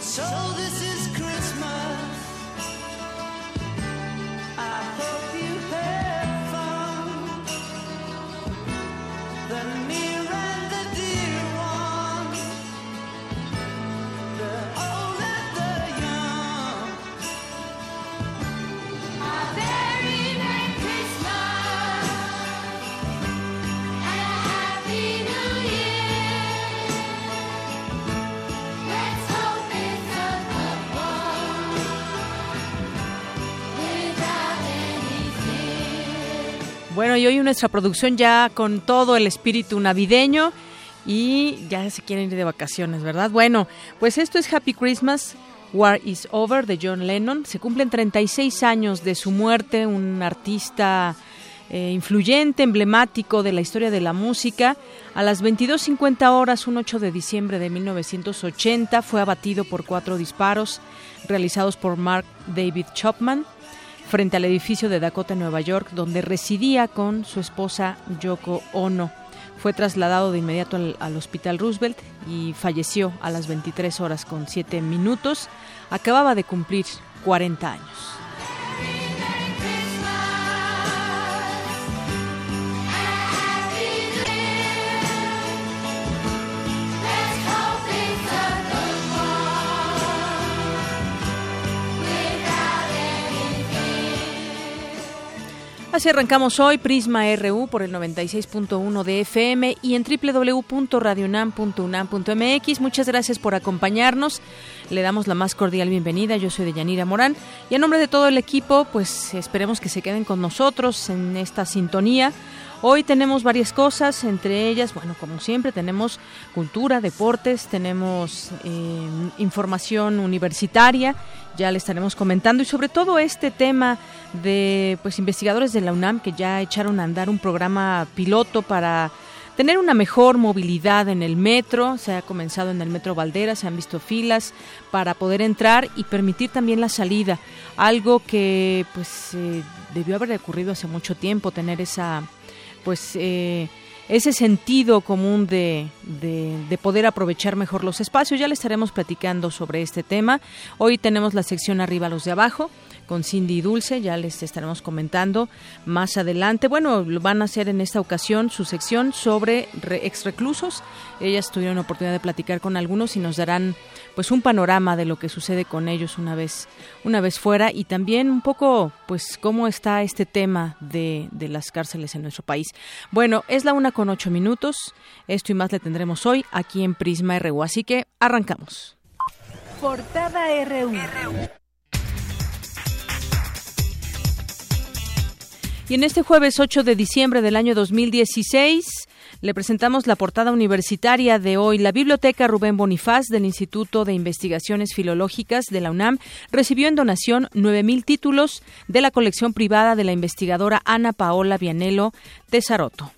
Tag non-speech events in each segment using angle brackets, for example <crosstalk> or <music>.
So this is Christmas. Bueno, y hoy nuestra producción ya con todo el espíritu navideño y ya se quieren ir de vacaciones, ¿verdad? Bueno, pues esto es Happy Christmas. War is Over de John Lennon. Se cumplen 36 años de su muerte, un artista eh, influyente, emblemático de la historia de la música. A las 22.50 horas, un 8 de diciembre de 1980, fue abatido por cuatro disparos realizados por Mark David Chapman frente al edificio de Dakota, Nueva York, donde residía con su esposa Yoko Ono. Fue trasladado de inmediato al, al Hospital Roosevelt y falleció a las 23 horas con 7 minutos. Acababa de cumplir 40 años. Así arrancamos hoy Prisma RU por el 96.1 de FM y en www.radionam.unam.mx. Muchas gracias por acompañarnos. Le damos la más cordial bienvenida. Yo soy Deyanira Morán y a nombre de todo el equipo, pues esperemos que se queden con nosotros en esta sintonía. Hoy tenemos varias cosas, entre ellas, bueno, como siempre, tenemos cultura, deportes, tenemos eh, información universitaria, ya le estaremos comentando, y sobre todo este tema de pues investigadores de la UNAM que ya echaron a andar un programa piloto para tener una mejor movilidad en el metro. Se ha comenzado en el metro Valdera, se han visto filas para poder entrar y permitir también la salida. Algo que pues eh, debió haber ocurrido hace mucho tiempo, tener esa pues eh, ese sentido común de, de, de poder aprovechar mejor los espacios. Ya le estaremos platicando sobre este tema. Hoy tenemos la sección arriba los de abajo con Cindy y Dulce, ya les estaremos comentando más adelante. Bueno, van a hacer en esta ocasión su sección sobre re- exreclusos. Ellas tuvieron oportunidad de platicar con algunos y nos darán pues un panorama de lo que sucede con ellos una vez una vez fuera y también un poco pues cómo está este tema de, de las cárceles en nuestro país. Bueno, es la una con ocho minutos. Esto y más le tendremos hoy aquí en Prisma RU. Así que arrancamos. Portada RU. Y en este jueves 8 de diciembre del año 2016 le presentamos la portada universitaria de hoy. La Biblioteca Rubén Bonifaz del Instituto de Investigaciones Filológicas de la UNAM recibió en donación 9.000 títulos de la colección privada de la investigadora Ana Paola Vianello Tesaroto.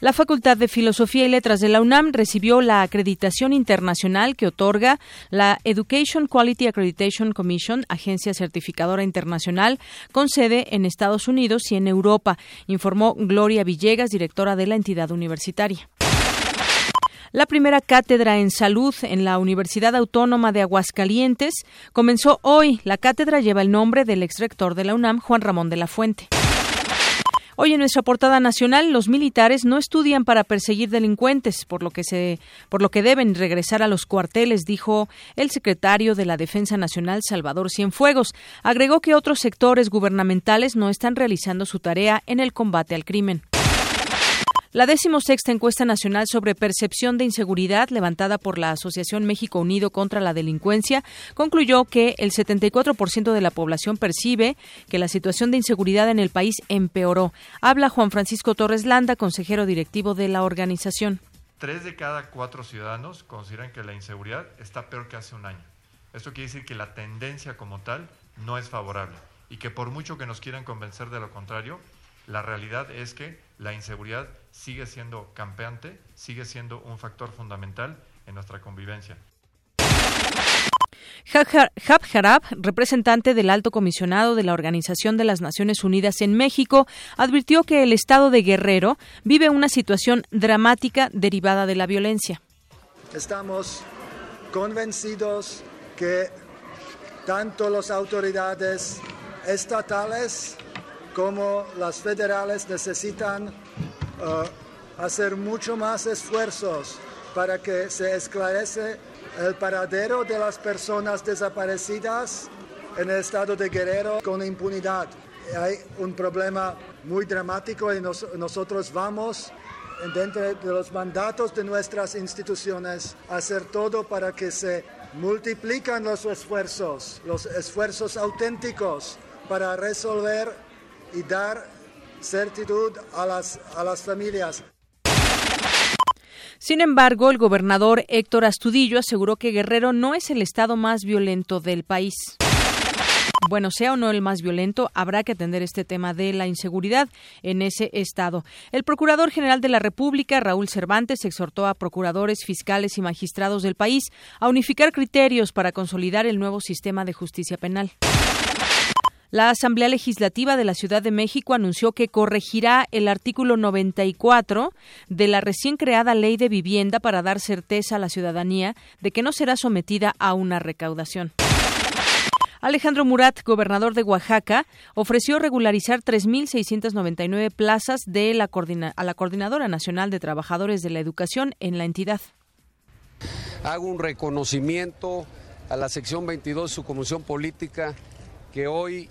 La Facultad de Filosofía y Letras de la UNAM recibió la acreditación internacional que otorga la Education Quality Accreditation Commission, agencia certificadora internacional con sede en Estados Unidos y en Europa, informó Gloria Villegas, directora de la entidad universitaria. La primera cátedra en salud en la Universidad Autónoma de Aguascalientes comenzó hoy. La cátedra lleva el nombre del exrector de la UNAM, Juan Ramón de la Fuente. Hoy en nuestra portada nacional, los militares no estudian para perseguir delincuentes, por lo que se, por lo que deben regresar a los cuarteles, dijo el secretario de la Defensa Nacional Salvador Cienfuegos. Agregó que otros sectores gubernamentales no están realizando su tarea en el combate al crimen. La decimosexta encuesta nacional sobre percepción de inseguridad levantada por la Asociación México Unido contra la Delincuencia concluyó que el 74% de la población percibe que la situación de inseguridad en el país empeoró. Habla Juan Francisco Torres Landa, consejero directivo de la organización. tres de cada cuatro ciudadanos consideran que la inseguridad está peor que hace un año. Esto quiere decir que la tendencia como tal no es favorable y que por mucho que nos quieran convencer de lo contrario, la realidad es que la inseguridad sigue siendo campeante, sigue siendo un factor fundamental en nuestra convivencia. Hab Harab, representante del alto comisionado de la Organización de las Naciones Unidas en México, advirtió que el estado de Guerrero vive una situación dramática derivada de la violencia. Estamos convencidos que tanto las autoridades estatales como las federales necesitan uh, hacer mucho más esfuerzos para que se esclarece el paradero de las personas desaparecidas en el estado de Guerrero con impunidad. Hay un problema muy dramático y nos- nosotros vamos dentro de los mandatos de nuestras instituciones a hacer todo para que se multiplican los esfuerzos, los esfuerzos auténticos para resolver y dar certitud a las, a las familias. Sin embargo, el gobernador Héctor Astudillo aseguró que Guerrero no es el estado más violento del país. Bueno, sea o no el más violento, habrá que atender este tema de la inseguridad en ese estado. El Procurador General de la República, Raúl Cervantes, exhortó a procuradores, fiscales y magistrados del país a unificar criterios para consolidar el nuevo sistema de justicia penal. La Asamblea Legislativa de la Ciudad de México anunció que corregirá el artículo 94 de la recién creada Ley de Vivienda para dar certeza a la ciudadanía de que no será sometida a una recaudación. Alejandro Murat, gobernador de Oaxaca, ofreció regularizar 3.699 plazas de la a la Coordinadora Nacional de Trabajadores de la Educación en la entidad. Hago un reconocimiento a la sección 22 de su comisión política que hoy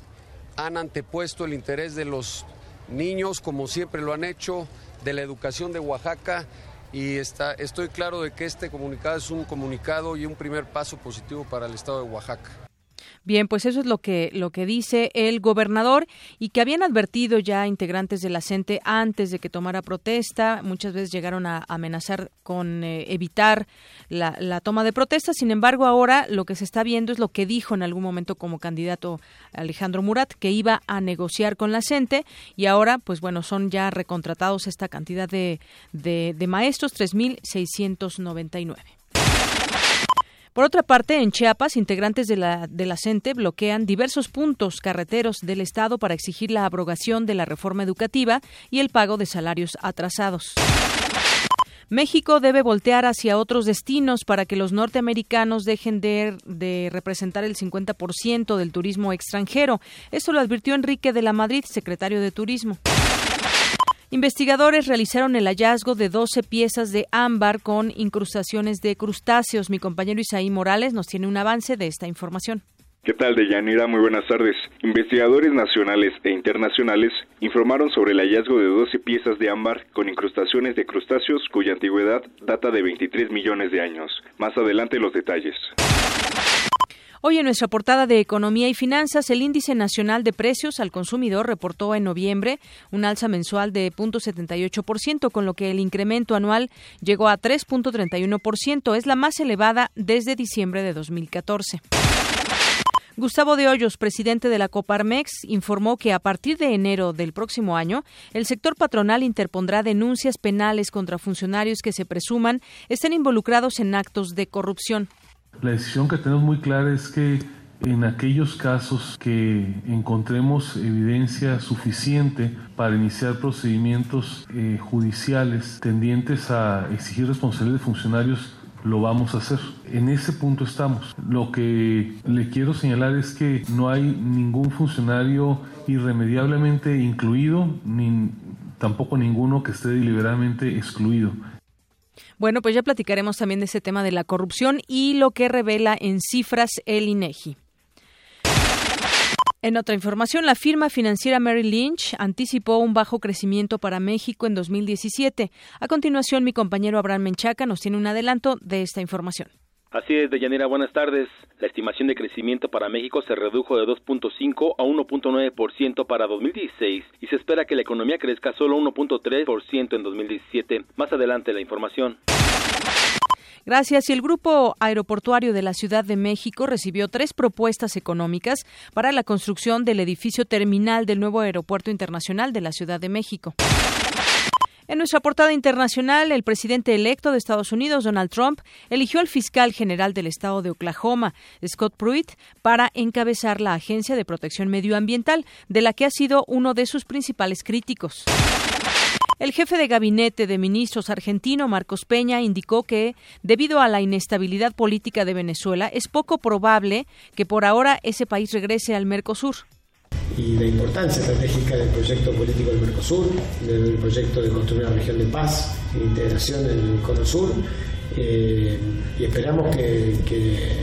han antepuesto el interés de los niños, como siempre lo han hecho, de la educación de Oaxaca y está, estoy claro de que este comunicado es un comunicado y un primer paso positivo para el estado de Oaxaca. Bien, pues eso es lo que lo que dice el gobernador y que habían advertido ya integrantes de la CENTE antes de que tomara protesta. Muchas veces llegaron a amenazar con eh, evitar la, la toma de protesta. Sin embargo, ahora lo que se está viendo es lo que dijo en algún momento como candidato Alejandro Murat, que iba a negociar con la CENTE y ahora, pues bueno, son ya recontratados esta cantidad de, de, de maestros, 3.699. Por otra parte, en Chiapas, integrantes de la, de CENTE bloquean diversos puntos carreteros del Estado para exigir la abrogación de la reforma educativa y el pago de salarios atrasados. México debe voltear hacia otros destinos para que los norteamericanos dejen de, de representar el 50% del turismo extranjero. Esto lo advirtió Enrique de la Madrid, secretario de Turismo. Investigadores realizaron el hallazgo de 12 piezas de ámbar con incrustaciones de crustáceos. Mi compañero Isaí Morales nos tiene un avance de esta información. ¿Qué tal, Deyanira? Muy buenas tardes. Investigadores nacionales e internacionales informaron sobre el hallazgo de 12 piezas de ámbar con incrustaciones de crustáceos cuya antigüedad data de 23 millones de años. Más adelante los detalles. Hoy en nuestra portada de Economía y Finanzas, el índice nacional de precios al consumidor reportó en noviembre un alza mensual de 0.78%, con lo que el incremento anual llegó a 3.31%. Es la más elevada desde diciembre de 2014. Gustavo de Hoyos, presidente de la Coparmex, informó que a partir de enero del próximo año, el sector patronal interpondrá denuncias penales contra funcionarios que se presuman estén involucrados en actos de corrupción. La decisión que tenemos muy clara es que en aquellos casos que encontremos evidencia suficiente para iniciar procedimientos eh, judiciales tendientes a exigir responsabilidad de funcionarios, lo vamos a hacer. En ese punto estamos. Lo que le quiero señalar es que no hay ningún funcionario irremediablemente incluido, ni tampoco ninguno que esté deliberadamente excluido. Bueno, pues ya platicaremos también de ese tema de la corrupción y lo que revela en cifras el INEGI. En otra información, la firma financiera Merrill Lynch anticipó un bajo crecimiento para México en 2017. A continuación, mi compañero Abraham Menchaca nos tiene un adelanto de esta información. Así es, Deyanira, buenas tardes. La estimación de crecimiento para México se redujo de 2.5 a 1.9% para 2016 y se espera que la economía crezca solo 1.3% en 2017. Más adelante la información. Gracias. Y el Grupo Aeroportuario de la Ciudad de México recibió tres propuestas económicas para la construcción del edificio terminal del nuevo Aeropuerto Internacional de la Ciudad de México. En nuestra portada internacional, el presidente electo de Estados Unidos, Donald Trump, eligió al fiscal general del estado de Oklahoma, Scott Pruitt, para encabezar la Agencia de Protección Medioambiental, de la que ha sido uno de sus principales críticos. El jefe de gabinete de ministros argentino, Marcos Peña, indicó que, debido a la inestabilidad política de Venezuela, es poco probable que por ahora ese país regrese al Mercosur y la importancia estratégica del proyecto político del Mercosur, del proyecto de construir una región de paz e integración en el Cono Sur. Eh, y esperamos que, que,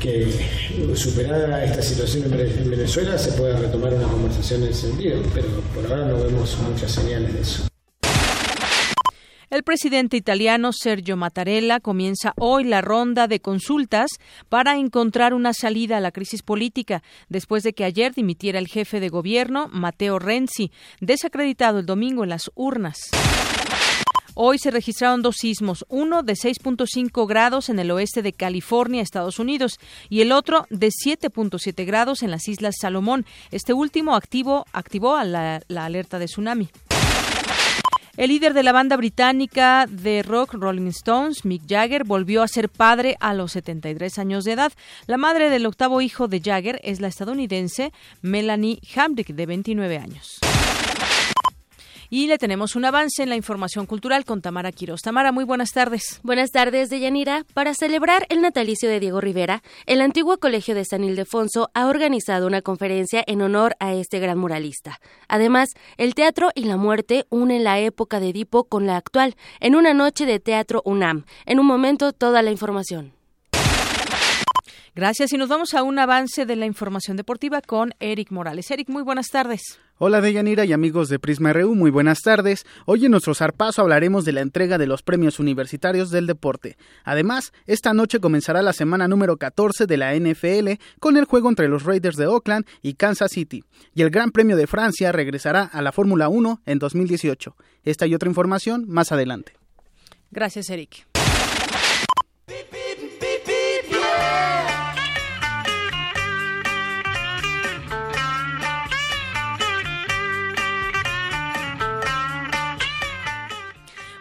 que, superada esta situación en Venezuela se pueda retomar una conversación en ese sentido, pero por ahora no vemos muchas señales de eso. El presidente italiano Sergio Mattarella comienza hoy la ronda de consultas para encontrar una salida a la crisis política, después de que ayer dimitiera el jefe de gobierno, Matteo Renzi, desacreditado el domingo en las urnas. Hoy se registraron dos sismos, uno de 6.5 grados en el oeste de California, Estados Unidos, y el otro de 7.7 grados en las Islas Salomón. Este último activo, activó a la, la alerta de tsunami. El líder de la banda británica de rock Rolling Stones, Mick Jagger, volvió a ser padre a los 73 años de edad. La madre del octavo hijo de Jagger es la estadounidense Melanie Hamrick, de 29 años. Y le tenemos un avance en la información cultural con Tamara Quiroz. Tamara, muy buenas tardes. Buenas tardes, Deyanira. Para celebrar el natalicio de Diego Rivera, el antiguo Colegio de San Ildefonso ha organizado una conferencia en honor a este gran muralista. Además, el teatro y la muerte unen la época de Edipo con la actual en una noche de teatro UNAM. En un momento, toda la información. Gracias y nos vamos a un avance de la información deportiva con Eric Morales. Eric, muy buenas tardes. Hola Deyanira y amigos de Prisma RU, muy buenas tardes. Hoy en nuestro zarpazo hablaremos de la entrega de los premios universitarios del deporte. Además, esta noche comenzará la semana número 14 de la NFL con el juego entre los Raiders de Oakland y Kansas City. Y el Gran Premio de Francia regresará a la Fórmula 1 en 2018. Esta y otra información más adelante. Gracias, Eric.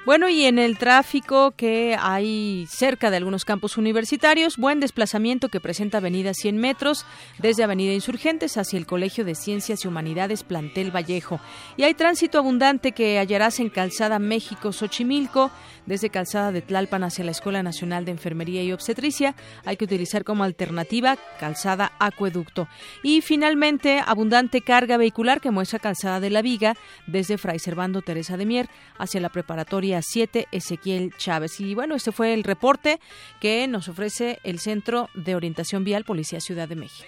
Bueno, y en el tráfico que hay cerca de algunos campus universitarios, buen desplazamiento que presenta Avenida 100 metros desde Avenida Insurgentes hacia el Colegio de Ciencias y Humanidades Plantel Vallejo. Y hay tránsito abundante que hallarás en Calzada México Xochimilco, desde Calzada de Tlalpan hacia la Escuela Nacional de Enfermería y Obstetricia. Hay que utilizar como alternativa Calzada Acueducto. Y finalmente, abundante carga vehicular que muestra Calzada de la Viga desde Fray Servando Teresa de Mier hacia la preparatoria 7 Ezequiel Chávez. Y bueno, este fue el reporte que nos ofrece el Centro de Orientación Vial Policía Ciudad de México.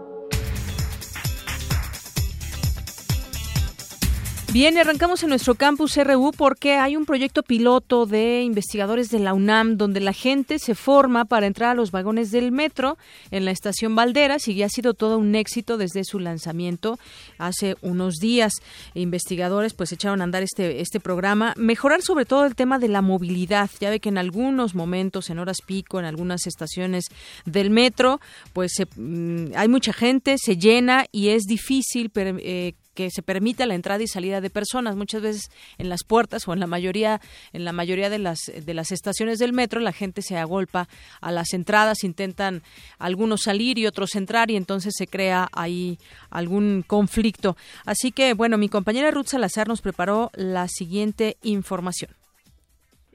Bien, arrancamos en nuestro campus RU porque hay un proyecto piloto de investigadores de la UNAM donde la gente se forma para entrar a los vagones del metro en la estación Valderas y ya ha sido todo un éxito desde su lanzamiento hace unos días. Investigadores pues echaron a andar este, este programa, mejorar sobre todo el tema de la movilidad. Ya ve que en algunos momentos, en horas pico, en algunas estaciones del metro, pues se, mm, hay mucha gente, se llena y es difícil eh, que se permita la entrada y salida de personas. Muchas veces en las puertas o en la mayoría en la mayoría de las de las estaciones del metro la gente se agolpa a las entradas, intentan algunos salir y otros entrar y entonces se crea ahí algún conflicto. Así que bueno, mi compañera Ruth Salazar nos preparó la siguiente información.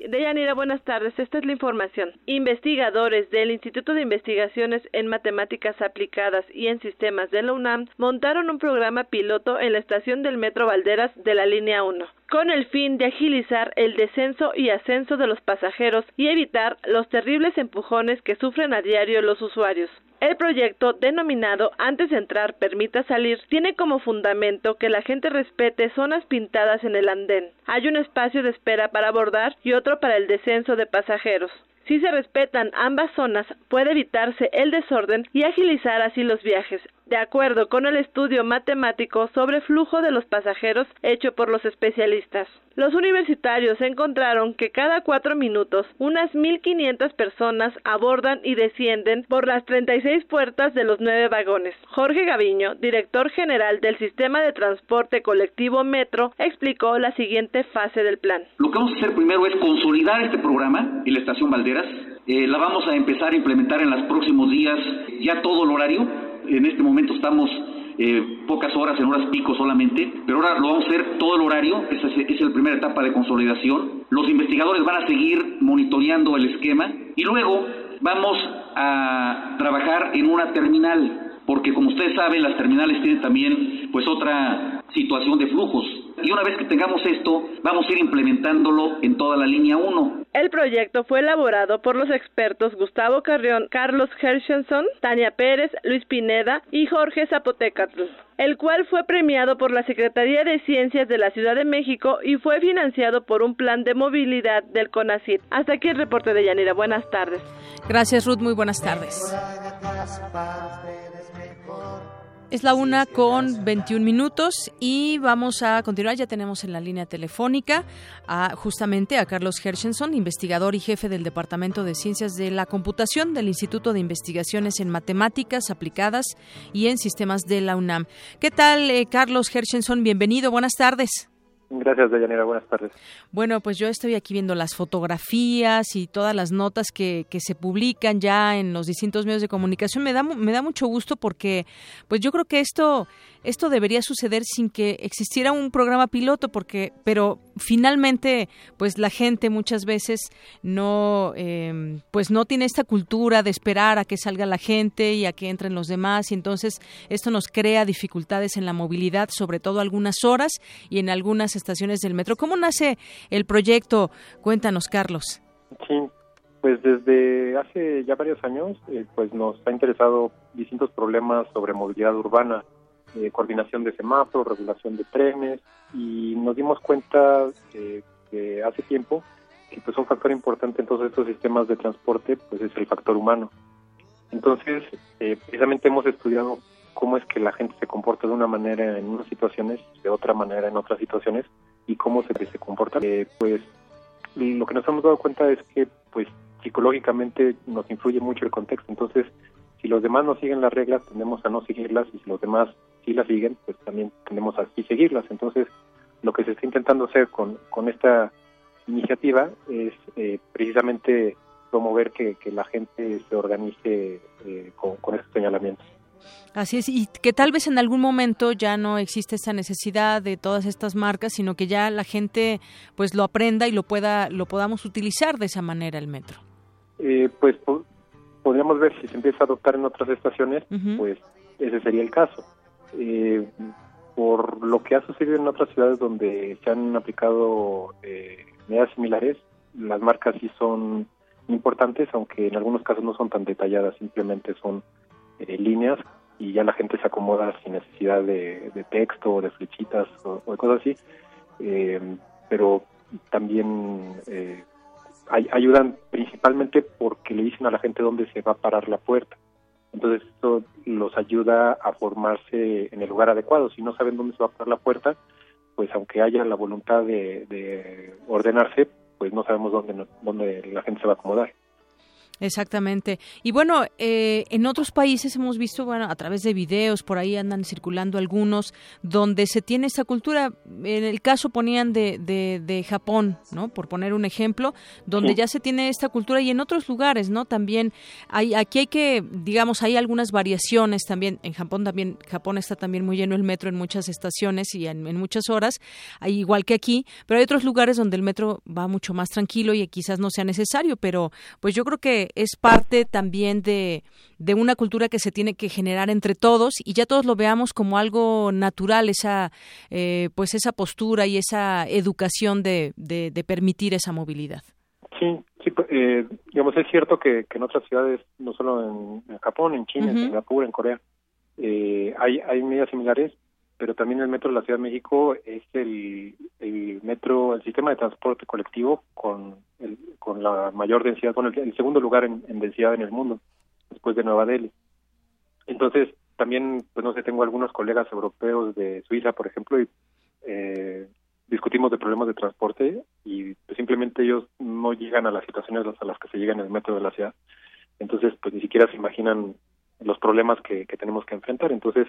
Deyanira, buenas tardes. Esta es la información. Investigadores del Instituto de Investigaciones en Matemáticas Aplicadas y en Sistemas de la UNAM montaron un programa piloto en la estación del Metro Valderas de la línea 1. Con el fin de agilizar el descenso y ascenso de los pasajeros y evitar los terribles empujones que sufren a diario los usuarios. El proyecto, denominado Antes de entrar, permita salir, tiene como fundamento que la gente respete zonas pintadas en el andén. Hay un espacio de espera para abordar y otro para el descenso de pasajeros. Si se respetan ambas zonas, puede evitarse el desorden y agilizar así los viajes, de acuerdo con el estudio matemático sobre flujo de los pasajeros hecho por los especialistas. Los universitarios encontraron que cada cuatro minutos unas 1.500 personas abordan y descienden por las 36 puertas de los nueve vagones. Jorge Gaviño, director general del Sistema de Transporte Colectivo Metro, explicó la siguiente fase del plan. Lo que vamos a hacer primero es consolidar este programa en la estación Valderas. Eh, la vamos a empezar a implementar en los próximos días ya todo el horario. En este momento estamos eh, pocas horas, en horas pico solamente, pero ahora lo vamos a hacer todo el horario, esa es, es la primera etapa de consolidación. Los investigadores van a seguir monitoreando el esquema y luego vamos a trabajar en una terminal, porque como ustedes saben, las terminales tienen también pues otra situación de flujos. Y una vez que tengamos esto, vamos a ir implementándolo en toda la línea 1. El proyecto fue elaborado por los expertos Gustavo Carrión, Carlos Hershenson, Tania Pérez, Luis Pineda y Jorge Zapotecatl, el cual fue premiado por la Secretaría de Ciencias de la Ciudad de México y fue financiado por un plan de movilidad del CONACYT. Hasta aquí el reporte de Yanira. Buenas tardes. Gracias, Ruth. Muy buenas tardes. Es la una con 21 minutos y vamos a continuar. Ya tenemos en la línea telefónica a justamente a Carlos Hershenson, investigador y jefe del Departamento de Ciencias de la Computación del Instituto de Investigaciones en Matemáticas Aplicadas y en Sistemas de la UNAM. ¿Qué tal, eh, Carlos Hershenson? Bienvenido. Buenas tardes. Gracias, Deyanira. Buenas tardes. Bueno, pues yo estoy aquí viendo las fotografías y todas las notas que, que se publican ya en los distintos medios de comunicación. Me da, me da mucho gusto porque, pues yo creo que esto, esto debería suceder sin que existiera un programa piloto, porque, pero finalmente, pues la gente muchas veces no, eh, pues no tiene esta cultura de esperar a que salga la gente y a que entren los demás, y entonces esto nos crea dificultades en la movilidad, sobre todo algunas horas y en algunas estaciones del metro. ¿Cómo nace el proyecto? Cuéntanos, Carlos. Sí, pues desde hace ya varios años, eh, pues nos ha interesado distintos problemas sobre movilidad urbana, eh, coordinación de semáforos, regulación de trenes, y nos dimos cuenta eh, hace tiempo que pues un factor importante en todos estos sistemas de transporte pues es el factor humano. Entonces, eh, precisamente hemos estudiado cómo es que la gente se comporta de una manera en unas situaciones, de otra manera en otras situaciones, y cómo se, se comporta. Eh, pues lo que nos hemos dado cuenta es que pues psicológicamente nos influye mucho el contexto. Entonces, si los demás no siguen las reglas, tendemos a no seguirlas, y si los demás sí las siguen, pues también tendemos a sí seguirlas. Entonces, lo que se está intentando hacer con, con esta iniciativa es eh, precisamente promover que, que la gente se organice eh, con, con estos señalamientos. Así es, y que tal vez en algún momento ya no existe esta necesidad de todas estas marcas, sino que ya la gente pues lo aprenda y lo pueda lo podamos utilizar de esa manera el metro. Eh, pues podríamos ver si se empieza a adoptar en otras estaciones, pues ese sería el caso. Eh, por lo que ha sucedido en otras ciudades donde se han aplicado eh, medidas similares, las marcas sí son importantes, aunque en algunos casos no son tan detalladas, simplemente son eh, líneas y ya la gente se acomoda sin necesidad de, de texto o de flechitas o, o de cosas así. Eh, pero también eh, ay- ayudan principalmente porque le dicen a la gente dónde se va a parar la puerta. Entonces esto los ayuda a formarse en el lugar adecuado. Si no saben dónde se va a parar la puerta, pues aunque haya la voluntad de, de ordenarse, pues no sabemos dónde, dónde la gente se va a acomodar. Exactamente. Y bueno, eh, en otros países hemos visto, bueno, a través de videos, por ahí andan circulando algunos, donde se tiene esta cultura. En el caso ponían de, de, de Japón, ¿no? Por poner un ejemplo, donde Sí. ya se tiene esta cultura y en otros lugares, ¿no? También hay, aquí hay que, digamos, hay algunas variaciones también. En Japón también, Japón está también muy lleno el metro en muchas estaciones y en, en muchas horas, igual que aquí, pero hay otros lugares donde el metro va mucho más tranquilo y quizás no sea necesario, pero pues yo creo que que es parte también de, de una cultura que se tiene que generar entre todos y ya todos lo veamos como algo natural, esa, eh, pues esa postura y esa educación de, de, de permitir esa movilidad. Sí, sí pues, eh, digamos, es cierto que, que en otras ciudades, no solo en, en Japón, en China, en. Singapur, en Corea, eh, hay, hay medidas similares, pero también el metro de la Ciudad de México es el, el metro, el sistema de transporte colectivo con, el, con la mayor densidad, el, el segundo lugar en, en densidad en el mundo, después de Nueva Delhi. Entonces, también, pues no sé, tengo algunos colegas europeos de Suiza, por ejemplo, y eh, discutimos de problemas de transporte y pues, simplemente ellos no llegan a las situaciones a las que se llega en el metro de la ciudad. Entonces, pues ni siquiera se imaginan los problemas que, que tenemos que enfrentar. Entonces,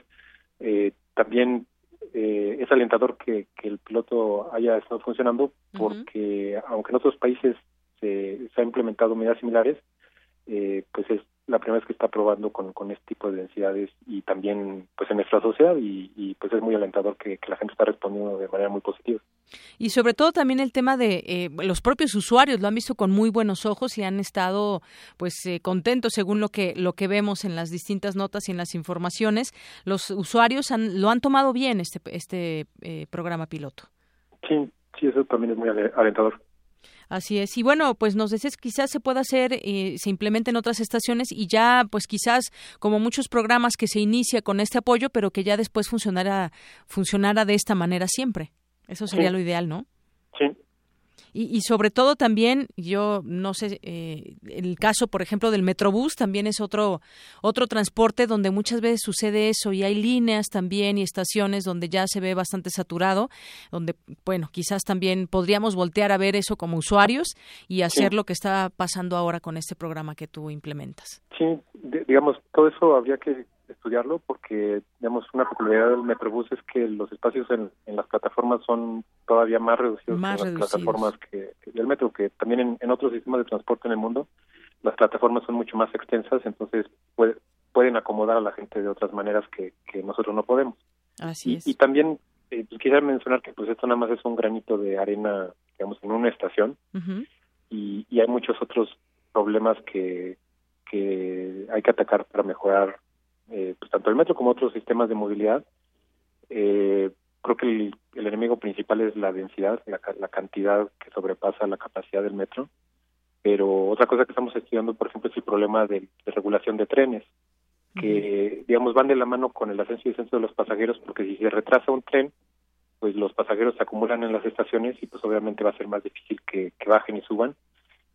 eh, también eh, es alentador que, que el piloto haya estado funcionando porque, aunque en otros países se, se han implementado medidas similares, eh, pues es la primera vez que está probando con, con este tipo de densidades y también pues en nuestra sociedad y, y, pues es muy alentador que, que la gente está respondiendo de manera muy positiva. Y sobre todo también el tema de eh, los propios usuarios lo han visto con muy buenos ojos y han estado pues eh, contentos según lo que lo que vemos en las distintas notas y en las informaciones. Los usuarios han, lo han tomado bien este este eh, programa piloto. Sí, sí, eso también es muy ale- alentador. Así es. Y bueno, pues nos decías quizás se pueda hacer, eh, se implemente en otras estaciones y ya, pues quizás como muchos programas que se inicia con este apoyo, pero que ya después funcionara, funcionara de esta manera siempre. Eso sería Sí. lo ideal, ¿no? Y, y sobre todo también, yo no sé, eh, el caso, por ejemplo, del Metrobús también es otro, otro transporte donde muchas veces sucede eso y hay líneas también y estaciones donde ya se ve bastante saturado, donde, bueno, quizás también podríamos voltear a ver eso como usuarios y hacer Sí. lo que está pasando ahora con este programa que tú implementas. Sí, de- digamos, todo eso habría que estudiarlo porque, digamos, una peculiaridad del Metrobús es que los espacios en, en las plataformas son todavía más reducidos Más que las reducidos. plataformas que, que del metro, que también en, en otros sistemas de transporte en el mundo las plataformas son mucho más extensas, entonces puede- pueden acomodar a la gente de otras maneras que, que nosotros no podemos. Así y, es. y también eh, pues, quisiera mencionar que pues esto nada más es un granito de arena, digamos, en una estación y, y hay muchos otros problemas que, que hay que atacar para mejorar eh, pues tanto el metro como otros sistemas de movilidad. Eh, creo que el, el enemigo principal es la densidad, la, ca- la cantidad que sobrepasa la capacidad del metro. Pero otra cosa que estamos estudiando, por ejemplo, es el problema de, de regulación de trenes, que, digamos, van de la mano con el ascenso y descenso de los pasajeros, porque si se retrasa un tren, pues los pasajeros se acumulan en las estaciones y pues obviamente va a ser más difícil que, que bajen y suban.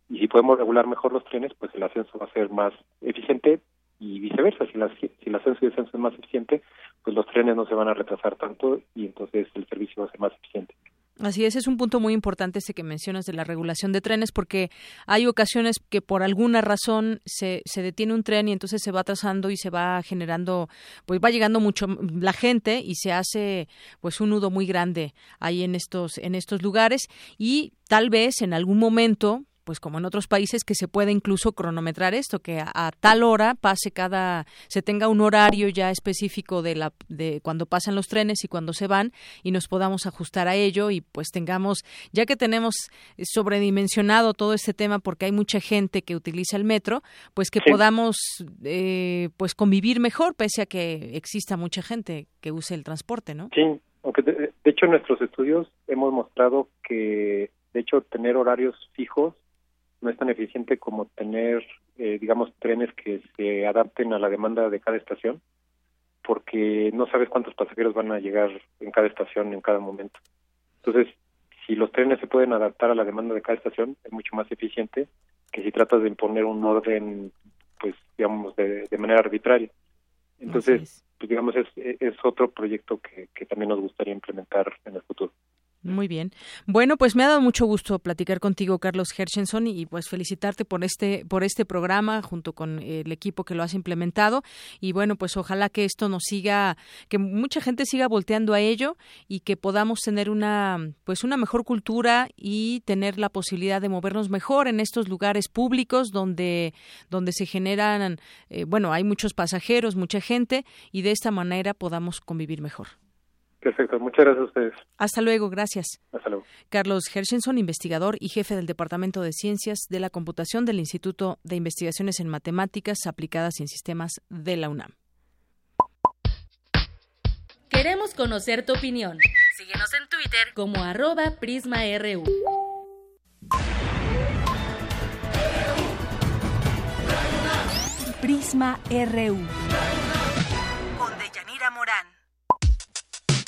Y si podemos regular mejor los trenes, pues el ascenso va a ser más eficiente y viceversa. Si, la, si el ascenso y descenso es más eficiente, pues los trenes no se van a retrasar tanto y entonces el servicio va a ser más eficiente. Así es, es un punto muy importante este que mencionas de la regulación de trenes, porque hay ocasiones que por alguna razón se, se detiene un tren y entonces se va atrasando y se va generando, pues va llegando mucho la gente y se hace pues un nudo muy grande ahí en estos, en estos lugares y tal vez en algún momento pues como en otros países que se puede incluso cronometrar esto que a, a, tal hora pase cada se tenga un horario ya específico de la de cuando pasan los trenes y cuando se van y nos podamos ajustar a ello y pues tengamos ya que tenemos sobredimensionado todo este tema porque hay mucha gente que utiliza el metro pues que Sí. podamos eh, pues convivir mejor pese a que exista mucha gente que use el transporte no Sí, aunque de, de hecho en nuestros estudios hemos mostrado que de hecho tener horarios fijos no es tan eficiente como tener, eh, digamos, trenes que se adapten a la demanda de cada estación, porque no sabes cuántos pasajeros van a llegar en cada estación en cada momento. Entonces, si los trenes se pueden adaptar a la demanda de cada estación, es mucho más eficiente que si tratas de imponer un orden, pues, digamos, de, de manera arbitraria. Entonces, pues, digamos, es, es otro proyecto que, que también nos gustaría implementar en el futuro. Muy bien. Bueno, pues me ha dado mucho gusto platicar contigo, Carlos Hershenson, y pues felicitarte por este, por este programa junto con el equipo que lo has implementado. Y bueno, pues ojalá que esto nos siga, que mucha gente siga volteando a ello y que podamos tener una, pues una mejor cultura y tener la posibilidad de movernos mejor en estos lugares públicos donde, donde se generan, eh, bueno, hay muchos pasajeros, mucha gente, y de esta manera podamos convivir mejor. Perfecto, muchas gracias a ustedes. Hasta luego, gracias. Hasta luego. Carlos Hershenson, investigador y jefe del Departamento de Ciencias de la Computación del Instituto de Investigaciones en Matemáticas Aplicadas y en Sistemas de la UNAM. Queremos conocer tu opinión. Síguenos en Twitter como arroba PrismaRU. Prisma RU.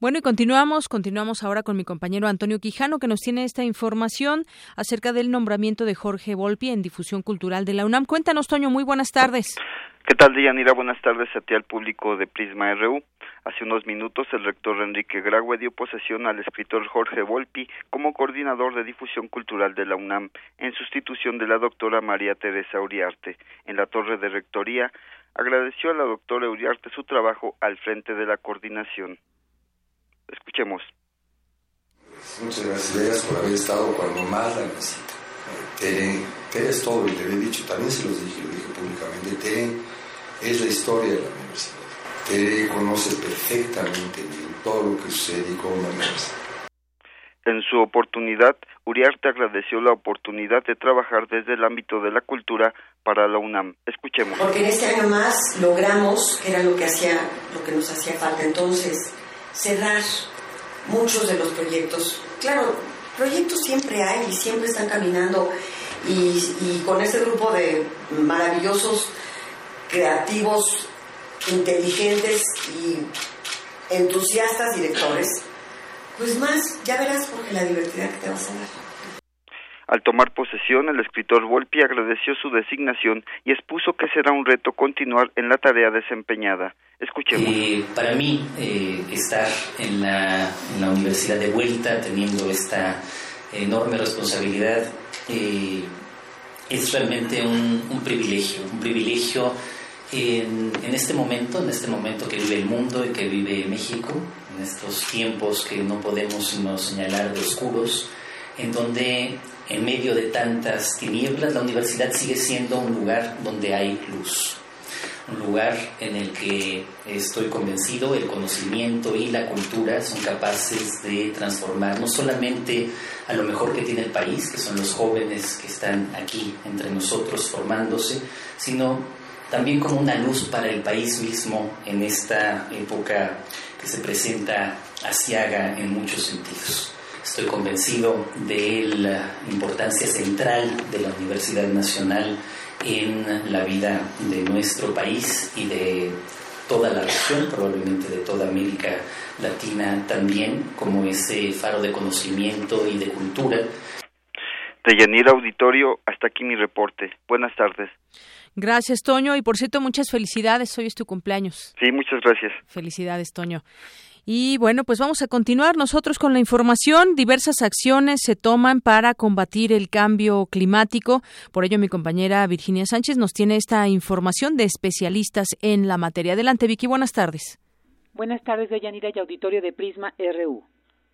Bueno, y continuamos, continuamos ahora con mi compañero Antonio Quijano, que nos tiene esta información acerca del nombramiento de Jorge Volpi en difusión cultural de la UNAM. Cuéntanos, Toño, muy buenas tardes. ¿Qué tal, Dianira? Buenas tardes a ti al público de Prisma RU. Hace unos minutos el rector Enrique Graue dio posesión al escritor Jorge Volpi como coordinador de difusión cultural de la UNAM en sustitución de la doctora María Teresa Uriarte. En la torre de rectoría agradeció a la doctora Uriarte su trabajo al frente de la coordinación. Escuchemos. Muchas gracias, Vegas, por haber estado cuando más la necesito. Tere, Tere es todo, y le había dicho, también se los dije, lo dije públicamente, Tere es la historia de la universidad. Tere conoce perfectamente bien todo lo que sucede y cómo la universidad. En su oportunidad, Uriarte agradeció la oportunidad de trabajar desde el ámbito de la cultura para la UNAM. Escuchemos. Porque en este año más logramos, que era lo que hacía, lo que nos hacía falta entonces, cerrar muchos de los proyectos. Claro, proyectos siempre hay y siempre están caminando y, con este grupo de maravillosos, creativos, inteligentes y entusiastas directores, pues más, ya verás porque la diversidad que te vas a dar. Al tomar posesión, el escritor Volpi agradeció su designación y expuso que será un reto continuar en la tarea desempeñada. Escuchemos. Eh, para mí, eh, estar en la, en la universidad de vuelta, teniendo esta enorme responsabilidad, eh, es realmente un, un privilegio, un privilegio en, en este momento, en este momento que vive el mundo y que vive México, en estos tiempos que no podemos sino señalar de oscuros, en donde en medio de tantas tinieblas la universidad sigue siendo un lugar donde hay luz, un lugar en el que estoy convencido el conocimiento y la cultura son capaces de transformar no solamente a lo mejor que tiene el país, que son los jóvenes que están aquí entre nosotros formándose, sino también como una luz para el país mismo en esta época que se presenta asiaga en muchos sentidos. Estoy convencido de la importancia central de la Universidad Nacional en la vida de nuestro país y de toda la región, probablemente de toda América Latina también, como ese faro de conocimiento y de cultura. De Yanira Auditorio, hasta aquí mi reporte. Buenas tardes. Gracias, Toño. Y por cierto, muchas felicidades. Hoy es tu cumpleaños. Sí, muchas gracias. Felicidades, Toño. Y bueno, pues vamos a continuar nosotros con la información. Diversas acciones se toman para combatir el cambio climático. Por ello, mi compañera Virginia Sánchez nos tiene esta información de especialistas en la materia. Adelante, Vicky. Buenas tardes. Buenas tardes, Deyanira y auditorio de Prisma RU.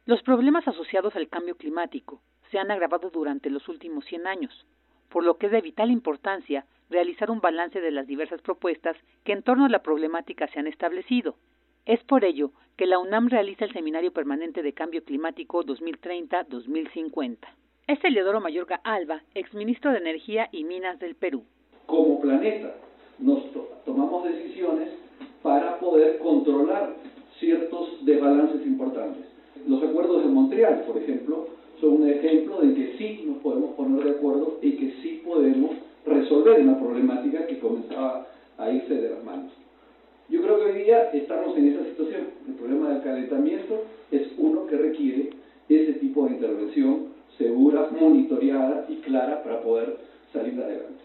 Los problemas asociados al cambio climático se han agravado durante los últimos 100 años, por lo que es de vital importancia realizar un balance de las diversas propuestas que en torno a la problemática se han establecido. Es por ello que la UNAM realiza el Seminario Permanente de Cambio Climático 2030-2050. Es Eleodoro Mayorga Alba, exministro de Energía y Minas del Perú. Como planeta nos to tomamos decisiones para poder controlar ciertos desbalances importantes. Los acuerdos de Montreal, por ejemplo, son un ejemplo de que sí nos podemos poner de acuerdo y que sí podemos resolver una problemática que comenzaba a irse de las manos. Yo creo que hoy día estamos en esa situación. El problema del calentamiento es uno que requiere ese tipo de intervención segura, monitoreada y clara para poder salir adelante.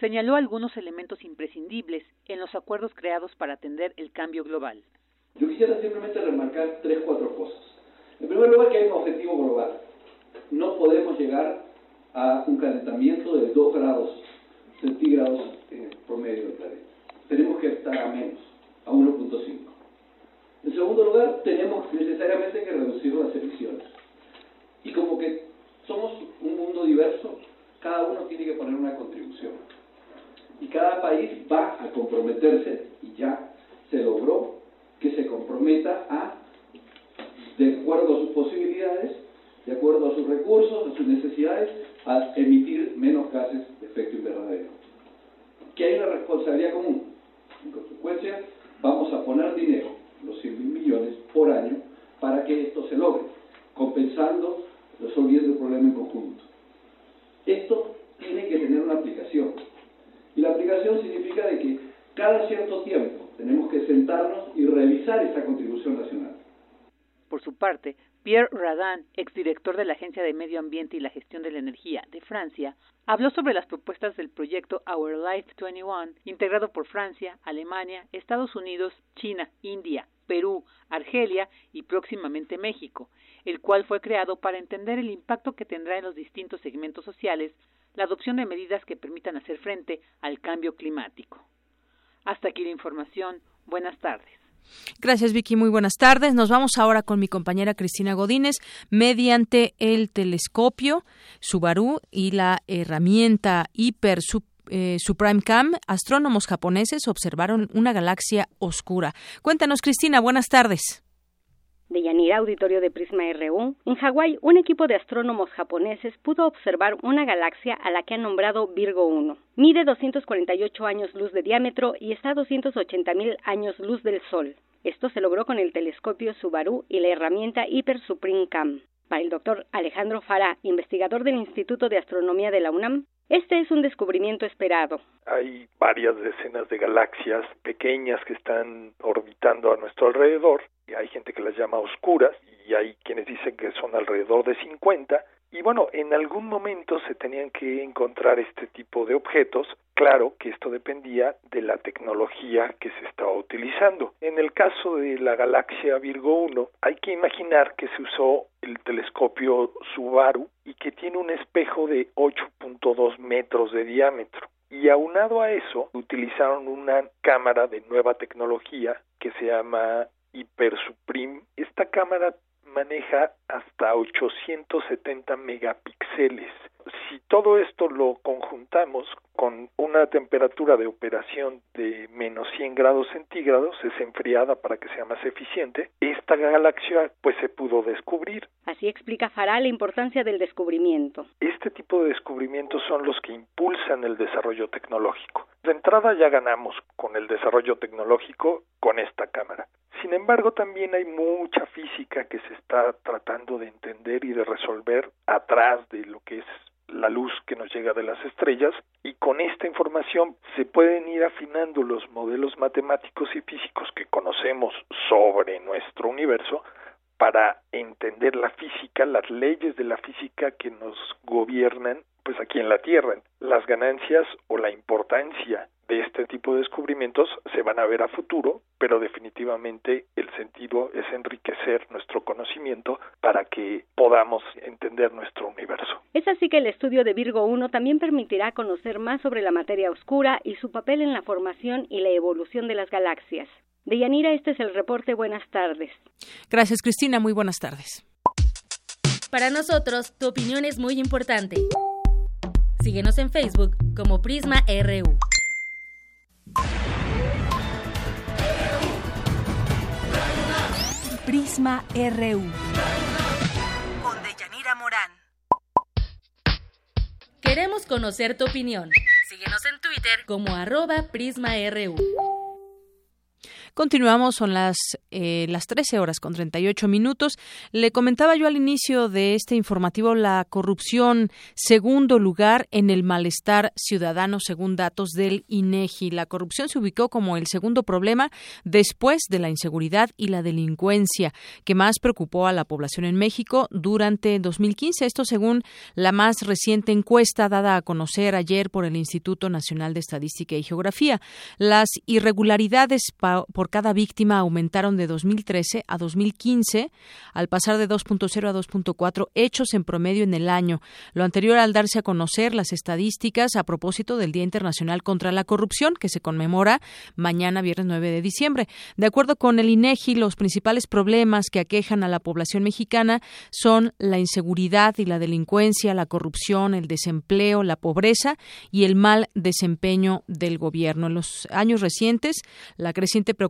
Señaló algunos elementos imprescindibles en los acuerdos creados para atender el cambio global. Yo quisiera simplemente remarcar tres, cuatro cosas. En primer lugar, que hay un objetivo global. No podemos llegar a un calentamiento de 2 grados centígrados en promedio del planeta. Tenemos que estar a menos, a 1.5. En segundo lugar, tenemos necesariamente que reducir las emisiones. Y como que somos un mundo diverso, cada uno tiene que poner una contribución. cada país va a comprometerse, y ya se logró, que se comprometa a, de acuerdo a sus posibilidades, de acuerdo a sus recursos, a sus necesidades, a emitir menos gases de efecto invernadero. Que hay una responsabilidad común. En consecuencia, vamos a poner dinero, los 100 mil millones por año, para que esto se logre, compensando, resolviendo el problema en conjunto. Esto tiene que tener una aplicación. Y la aplicación significa de que cada cierto tiempo tenemos que sentarnos y revisar esa contribución nacional. Por su parte, Pierre Radin, exdirector de la Agencia de Medio Ambiente y la Gestión de la Energía de Francia, habló sobre las propuestas del proyecto Our Life 21, integrado por Francia, Alemania, Estados Unidos, China, India, Perú, Argelia y próximamente México, el cual fue creado para entender el impacto que tendrá en los distintos segmentos sociales la adopción de medidas que permitan hacer frente al cambio climático. Hasta aquí la información. Buenas tardes. Gracias, Vicky. Muy buenas tardes. Nos vamos ahora con mi compañera Cristina Godínez mediante el telescopio Subaru y la herramienta Hiper eh, Supreme Cam. Astrónomos japoneses observaron una galaxia oscura. Cuéntanos, Cristina. Buenas tardes de Yanira, auditorio de Prisma RU, en Hawái un equipo de astrónomos japoneses pudo observar una galaxia a la que han nombrado Virgo 1. Mide 248 años luz de diámetro y está a 280 mil años luz del Sol. Esto se logró con el telescopio Subaru y la herramienta Hyper Supreme Cam. Para el doctor Alejandro Fará, investigador del Instituto de Astronomía de la UNAM, este es un descubrimiento esperado. Hay varias decenas de galaxias pequeñas que están orbitando a nuestro alrededor. Hay gente que las llama oscuras y hay quienes dicen que son alrededor de 50 y bueno, en algún momento se tenían que encontrar este tipo de objetos. Claro que esto dependía de la tecnología que se estaba utilizando. En el caso de la galaxia Virgo 1, hay que imaginar que se usó el telescopio Subaru y que tiene un espejo de 8.2 metros de diámetro. Y aunado a eso, utilizaron una cámara de nueva tecnología que se llama Hyper Supreme. Esta cámara maneja hasta 870 megapíxeles. Si todo esto lo conjuntamos con una temperatura de operación de menos 100 grados centígrados, es enfriada para que sea más eficiente, esta galaxia pues se pudo descubrir. Así explica Farah la importancia del descubrimiento. Este tipo de descubrimientos son los que impulsan el desarrollo tecnológico. De entrada ya ganamos con el desarrollo tecnológico con esta cámara. Sin embargo, también hay mucha física que se está tratando de entender y de resolver atrás de lo que es la luz que nos llega de las estrellas y con esta información se pueden ir afinando los modelos matemáticos y físicos que conocemos sobre nuestro universo para entender la física, las leyes de la física que nos gobiernan pues aquí en la Tierra. Las ganancias o la importancia de este tipo de descubrimientos se van a ver a futuro, pero definitivamente el sentido es enriquecer nuestro conocimiento para que podamos entender nuestro universo. Es así que el estudio de Virgo 1 también permitirá conocer más sobre la materia oscura y su papel en la formación y la evolución de las galaxias. De Yanira, este es el reporte. Buenas tardes. Gracias, Cristina. Muy buenas tardes. Para nosotros, tu opinión es muy importante. Síguenos en Facebook como Prisma RU. Prisma RU. Con Deyanira Morán. Queremos conocer tu opinión. Síguenos en Twitter como arroba PrismaRU. Continuamos, son las, eh, las 13 horas con 38 minutos. Le comentaba yo al inicio de este informativo la corrupción, segundo lugar en el malestar ciudadano, según datos del INEGI. La corrupción se ubicó como el segundo problema después de la inseguridad y la delincuencia que más preocupó a la población en México durante 2015. Esto según la más reciente encuesta dada a conocer ayer por el Instituto Nacional de Estadística y Geografía. Las irregularidades por cada víctima aumentaron de 2013 a 2015, al pasar de 2.0 a 2.4 hechos en promedio en el año. Lo anterior al darse a conocer las estadísticas a propósito del Día Internacional contra la Corrupción, que se conmemora mañana, viernes 9 de diciembre. De acuerdo con el INEGI, los principales problemas que aquejan a la población mexicana son la inseguridad y la delincuencia, la corrupción, el desempleo, la pobreza y el mal desempeño del gobierno. En los años recientes, la creciente preocupación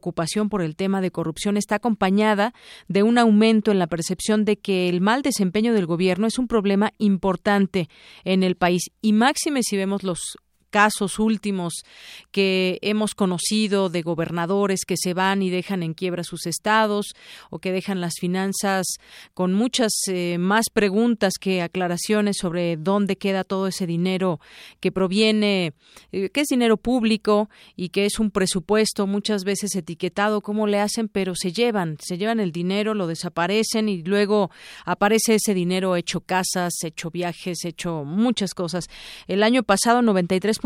por el tema de corrupción está acompañada de un aumento en la percepción de que el mal desempeño del gobierno es un problema importante en el país. Y máxime si vemos los casos últimos que hemos conocido de gobernadores que se van y dejan en quiebra sus estados o que dejan las finanzas con muchas eh, más preguntas que aclaraciones sobre dónde queda todo ese dinero que proviene, eh, que es dinero público y que es un presupuesto muchas veces etiquetado, cómo le hacen, pero se llevan, se llevan el dinero, lo desaparecen y luego aparece ese dinero hecho casas, hecho viajes, hecho muchas cosas. El año pasado 93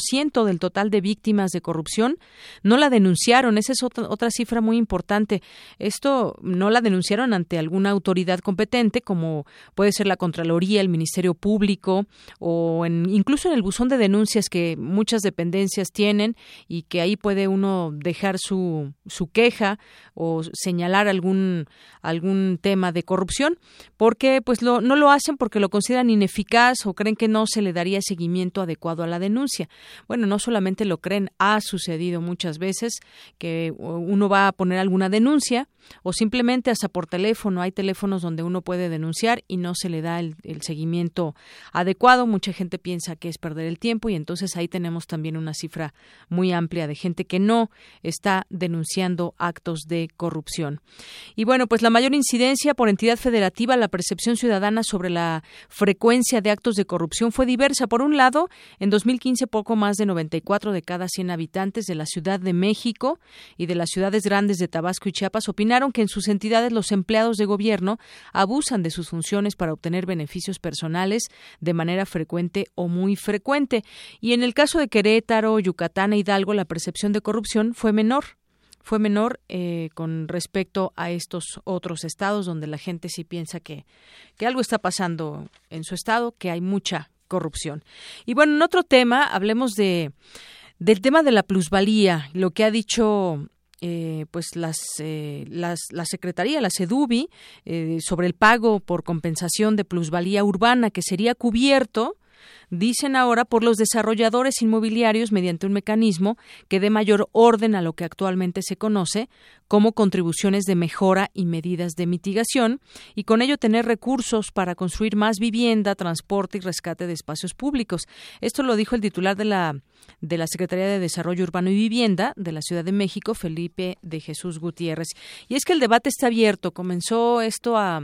ciento del total de víctimas de corrupción no la denunciaron. Esa es otra, otra cifra muy importante. Esto no la denunciaron ante alguna autoridad competente, como puede ser la Contraloría, el Ministerio Público o en, incluso en el buzón de denuncias que muchas dependencias tienen y que ahí puede uno dejar su, su queja o señalar algún, algún tema de corrupción, porque pues lo, no lo hacen porque lo consideran ineficaz o creen que no se le daría seguimiento adecuado a la denuncia denuncia. Bueno, no solamente lo creen, ha sucedido muchas veces que uno va a poner alguna denuncia o simplemente hasta por teléfono. Hay teléfonos donde uno puede denunciar y no se le da el, seguimiento adecuado. Mucha gente piensa que es perder el tiempo y entonces ahí tenemos también una cifra muy amplia de gente que no está denunciando actos de corrupción. Y bueno, pues la mayor incidencia por entidad federativa, la percepción ciudadana sobre la frecuencia de actos de corrupción fue diversa. Por un lado, en 2015 poco más de 94 de cada 100 habitantes de la Ciudad de México y de las ciudades grandes de Tabasco y Chiapas opinaron que en sus entidades los empleados de gobierno abusan de sus funciones para obtener beneficios personales de manera frecuente o muy frecuente. Y en el caso de Querétaro, Yucatán e Hidalgo, la percepción de corrupción fue menor fue menor eh, con respecto a estos otros estados donde la gente sí piensa que, que algo está pasando en su estado, que hay mucha corrupción. Y bueno, en otro tema, hablemos de del tema de la plusvalía, lo que ha dicho eh, pues las, eh, las, la Secretaría, la SEDUBI, eh, sobre el pago por compensación de plusvalía urbana que sería cubierto dicen ahora por los desarrolladores inmobiliarios mediante un mecanismo que dé mayor orden a lo que actualmente se conoce como contribuciones de mejora y medidas de mitigación y con ello tener recursos para construir más vivienda, transporte y rescate de espacios públicos. Esto lo dijo el titular de la de la Secretaría de Desarrollo Urbano y Vivienda de la Ciudad de México, Felipe de Jesús Gutiérrez. Y es que el debate está abierto. Comenzó esto a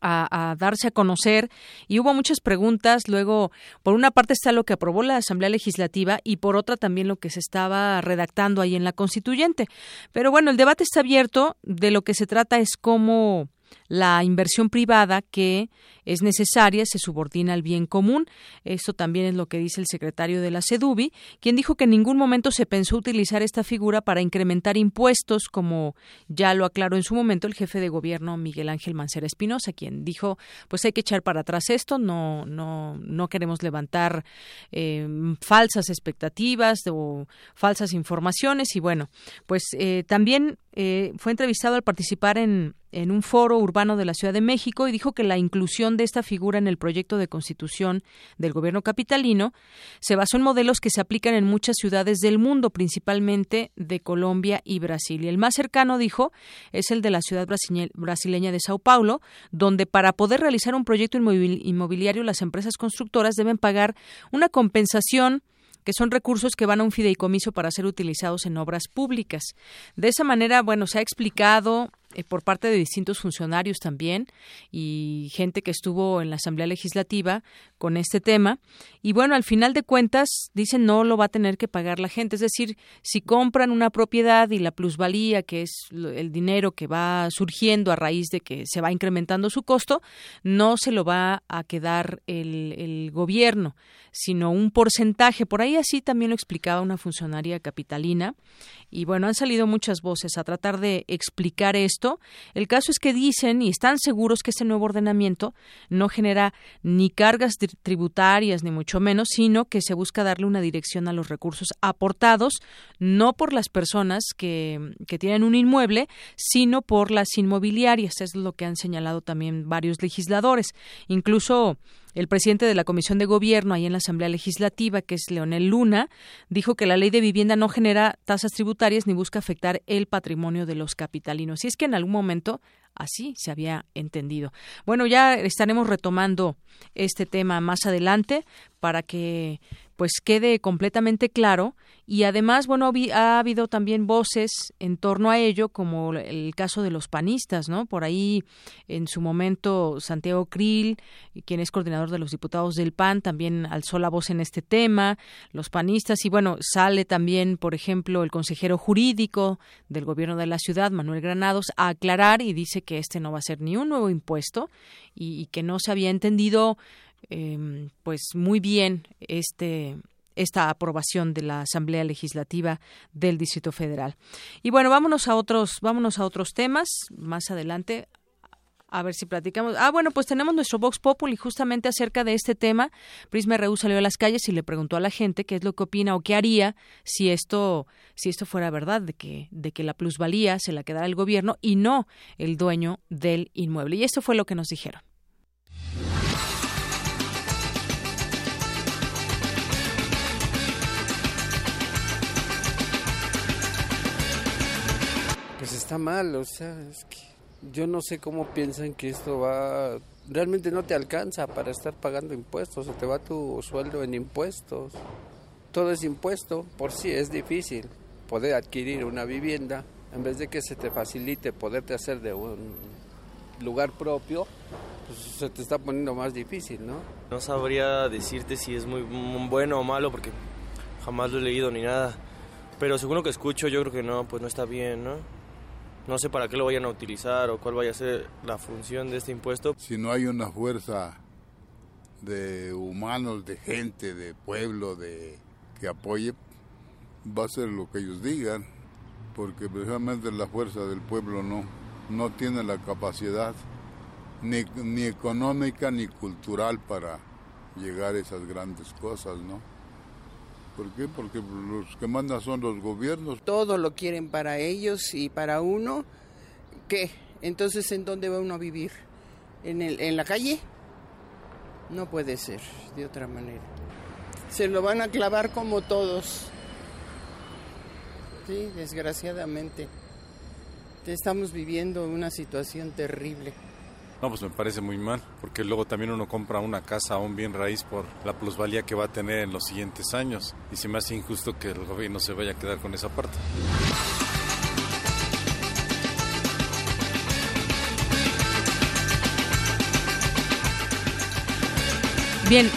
a, darse a conocer y hubo muchas preguntas. Luego, por una parte está lo que aprobó la Asamblea Legislativa y por otra también lo que se estaba redactando ahí en la Constituyente. Pero bueno, el debate está abierto. De lo que se trata es cómo la inversión privada que es necesaria se subordina al bien común. Esto también es lo que dice el secretario de la SEDUBI, quien dijo que en ningún momento se pensó utilizar esta figura para incrementar impuestos, como ya lo aclaró en su momento el jefe de gobierno Miguel Ángel Mancera Espinosa, quien dijo, pues hay que echar para atrás esto, no, no, no queremos levantar eh, falsas expectativas o falsas informaciones y bueno, pues eh, también eh, fue entrevistado al participar en, en un foro urbano de la Ciudad de México y dijo que la inclusión de esta figura en el proyecto de constitución del gobierno capitalino se basó en modelos que se aplican en muchas ciudades del mundo, principalmente de Colombia y Brasil. Y el más cercano, dijo, es el de la ciudad brasileña de Sao Paulo, donde para poder realizar un proyecto inmobiliario las empresas constructoras deben pagar una compensación que son recursos que van a un fideicomiso para ser utilizados en obras públicas. De esa manera, bueno, se ha explicado eh, por parte de distintos funcionarios también y gente que estuvo en la Asamblea Legislativa con este tema. Y bueno, al final de cuentas, dicen no lo va a tener que pagar la gente. Es decir, si compran una propiedad y la plusvalía, que es el dinero que va surgiendo a raíz de que se va incrementando su costo, no se lo va a quedar el, el gobierno, sino un porcentaje. Por ahí así también lo explicaba una funcionaria capitalina. Y bueno, han salido muchas voces a tratar de explicar esto. El caso es que dicen y están seguros que este nuevo ordenamiento no genera ni cargas tributarias, ni mucho menos, sino que se busca darle una dirección a los recursos aportados, no por las personas que, que tienen un inmueble, sino por las inmobiliarias. Es lo que han señalado también varios legisladores. Incluso el presidente de la Comisión de Gobierno ahí en la Asamblea Legislativa, que es Leonel Luna, dijo que la ley de vivienda no genera tasas tributarias ni busca afectar el patrimonio de los capitalinos. Y es que en algún momento así se había entendido. Bueno, ya estaremos retomando este tema más adelante para que pues quede completamente claro. Y además bueno ha habido también voces en torno a ello como el caso de los panistas no por ahí en su momento Santiago Krill quien es coordinador de los diputados del PAN también alzó la voz en este tema. Los panistas y bueno sale también por ejemplo el consejero jurídico del gobierno de la ciudad Manuel Granados a aclarar y dice que este no va a ser ni un nuevo impuesto y, y que no se había entendido eh, pues muy bien este esta aprobación de la Asamblea Legislativa del Distrito Federal. Y bueno, vámonos a otros, vámonos a otros temas más adelante. A ver si platicamos. Ah, bueno, pues tenemos nuestro Vox Populi justamente acerca de este tema. Prisma RU salió a las calles y le preguntó a la gente qué es lo que opina o qué haría si esto, si esto fuera verdad, de que, de que la plusvalía se la quedara el gobierno y no el dueño del inmueble. Y esto fue lo que nos dijeron. Está mal, o sea, es que yo no sé cómo piensan que esto va, realmente no te alcanza para estar pagando impuestos, o te va tu sueldo en impuestos. Todo es impuesto, por sí es difícil poder adquirir una vivienda, en vez de que se te facilite poderte hacer de un lugar propio, pues se te está poniendo más difícil, ¿no? No sabría decirte si es muy bueno o malo porque jamás lo he leído ni nada. Pero según lo que escucho, yo creo que no, pues no está bien, ¿no? No sé para qué lo vayan a utilizar o cuál vaya a ser la función de este impuesto. Si no hay una fuerza de humanos, de gente, de pueblo, de que apoye, va a ser lo que ellos digan, porque precisamente la fuerza del pueblo no, no tiene la capacidad ni, ni económica ni cultural para llegar a esas grandes cosas, ¿no? ¿Por qué? Porque los que mandan son los gobiernos. Todo lo quieren para ellos y para uno. ¿Qué? Entonces, ¿en dónde va uno a vivir? ¿En, el, en la calle? No puede ser de otra manera. Se lo van a clavar como todos. Sí, desgraciadamente. Estamos viviendo una situación terrible. No, pues me parece muy mal, porque luego también uno compra una casa a un bien raíz por la plusvalía que va a tener en los siguientes años y se me hace injusto que el gobierno se vaya a quedar con esa parte. Bien,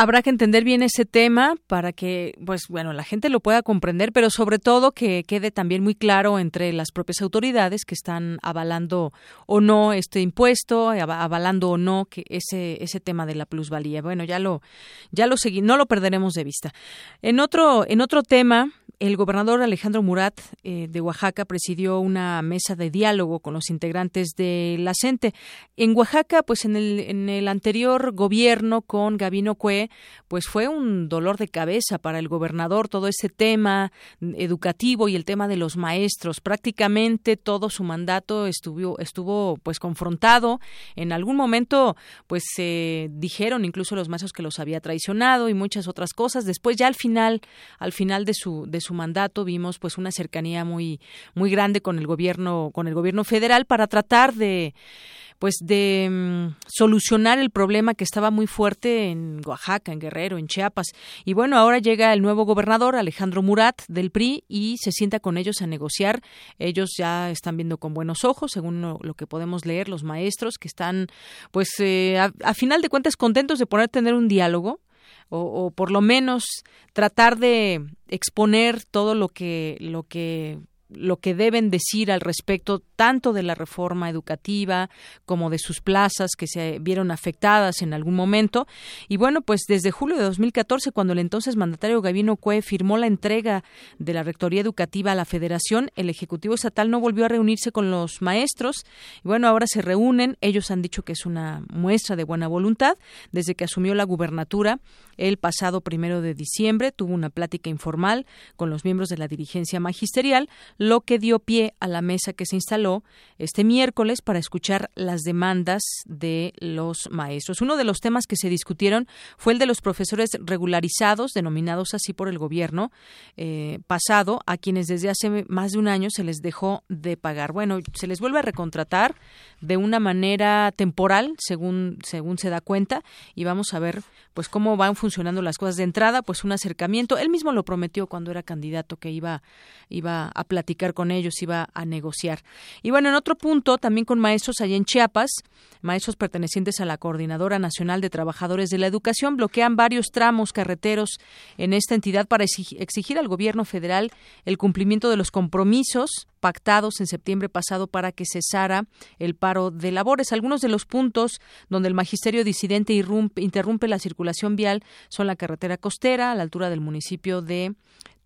habrá que entender bien ese tema para que, pues bueno, la gente lo pueda comprender, pero sobre todo que quede también muy claro entre las propias autoridades que están avalando o no este impuesto, avalando o no que ese ese tema de la plusvalía. Bueno, ya lo ya lo seguí, no lo perderemos de vista. En otro en otro tema, el gobernador Alejandro Murat eh, de Oaxaca presidió una mesa de diálogo con los integrantes de la CENTE. En Oaxaca, pues en el en el anterior gobierno con Gabino Cue pues fue un dolor de cabeza para el gobernador todo ese tema educativo y el tema de los maestros. Prácticamente todo su mandato estuvo, estuvo pues confrontado. En algún momento, pues se dijeron incluso los maestros que los había traicionado y muchas otras cosas. Después, ya al final, al final de su, de su mandato, vimos pues una cercanía muy, muy grande con el gobierno, con el gobierno federal para tratar de pues de mm, solucionar el problema que estaba muy fuerte en Oaxaca, en Guerrero, en Chiapas. Y bueno, ahora llega el nuevo gobernador, Alejandro Murat, del PRI, y se sienta con ellos a negociar. Ellos ya están viendo con buenos ojos, según lo, que podemos leer, los maestros que están, pues, eh, a, final de cuentas, contentos de poder tener un diálogo o, o, por lo menos tratar de exponer todo lo que lo que lo que deben decir al respecto tanto de la reforma educativa como de sus plazas que se vieron afectadas en algún momento. Y bueno, pues desde julio de 2014, cuando el entonces mandatario Gabino Cue firmó la entrega de la Rectoría Educativa a la Federación, el Ejecutivo Estatal no volvió a reunirse con los maestros. Y bueno, ahora se reúnen. Ellos han dicho que es una muestra de buena voluntad. Desde que asumió la gubernatura el pasado primero de diciembre, tuvo una plática informal con los miembros de la dirigencia magisterial, lo que dio pie a la mesa que se instaló este miércoles para escuchar las demandas de los maestros. Uno de los temas que se discutieron fue el de los profesores regularizados, denominados así por el gobierno eh, pasado, a quienes desde hace más de un año se les dejó de pagar. Bueno, se les vuelve a recontratar de una manera temporal, según, según se da cuenta, y vamos a ver pues cómo van funcionando las cosas de entrada, pues un acercamiento. Él mismo lo prometió cuando era candidato que iba, iba a platicar con ellos, iba a negociar. Y bueno, en otro punto, también con maestros allá en Chiapas, maestros pertenecientes a la Coordinadora Nacional de Trabajadores de la Educación bloquean varios tramos carreteros en esta entidad para exigir al gobierno federal el cumplimiento de los compromisos pactados en septiembre pasado para que cesara el paro de labores. Algunos de los puntos donde el magisterio disidente interrumpe la circulación vial son la carretera costera a la altura del municipio de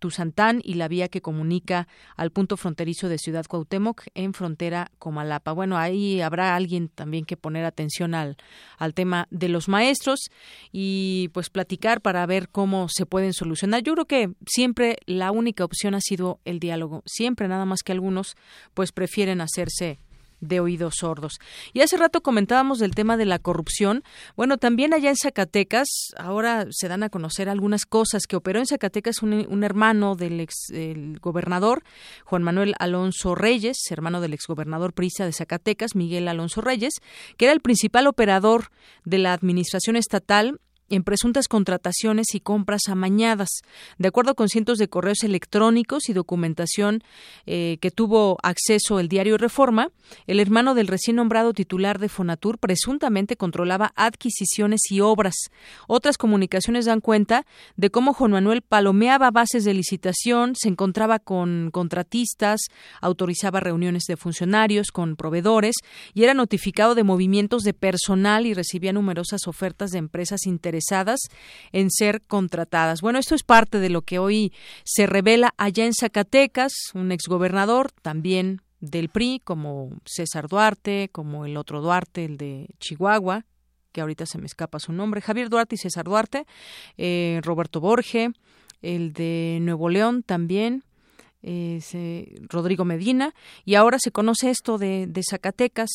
Tuzantán y la vía que comunica al punto fronterizo de Ciudad Cuauhtémoc en frontera Comalapa. Bueno, ahí habrá alguien también que poner atención al, al tema de los maestros y pues platicar para ver cómo se pueden solucionar. Yo creo que siempre la única opción ha sido el diálogo. Siempre nada más que algunos pues prefieren hacerse de oídos sordos. Y hace rato comentábamos del tema de la corrupción. Bueno, también allá en Zacatecas, ahora se dan a conocer algunas cosas que operó en Zacatecas un, hermano del ex gobernador, Juan Manuel Alonso Reyes, hermano del exgobernador prisa de Zacatecas, Miguel Alonso Reyes, que era el principal operador de la administración estatal en presuntas contrataciones y compras amañadas. De acuerdo con cientos de correos electrónicos y documentación eh, que tuvo acceso el diario Reforma, el hermano del recién nombrado titular de Fonatur presuntamente controlaba adquisiciones y obras. Otras comunicaciones dan cuenta de cómo Juan Manuel palomeaba bases de licitación, se encontraba con contratistas, autorizaba reuniones de funcionarios con proveedores y era notificado de movimientos de personal y recibía numerosas ofertas de empresas interesadas en ser contratadas. Bueno, esto es parte de lo que hoy se revela allá en Zacatecas, un exgobernador también del PRI, como César Duarte, como el otro Duarte, el de Chihuahua, que ahorita se me escapa su nombre, Javier Duarte y César Duarte, eh, Roberto Borge, el de Nuevo León también, Rodrigo Medina, y ahora se conoce esto de, Zacatecas,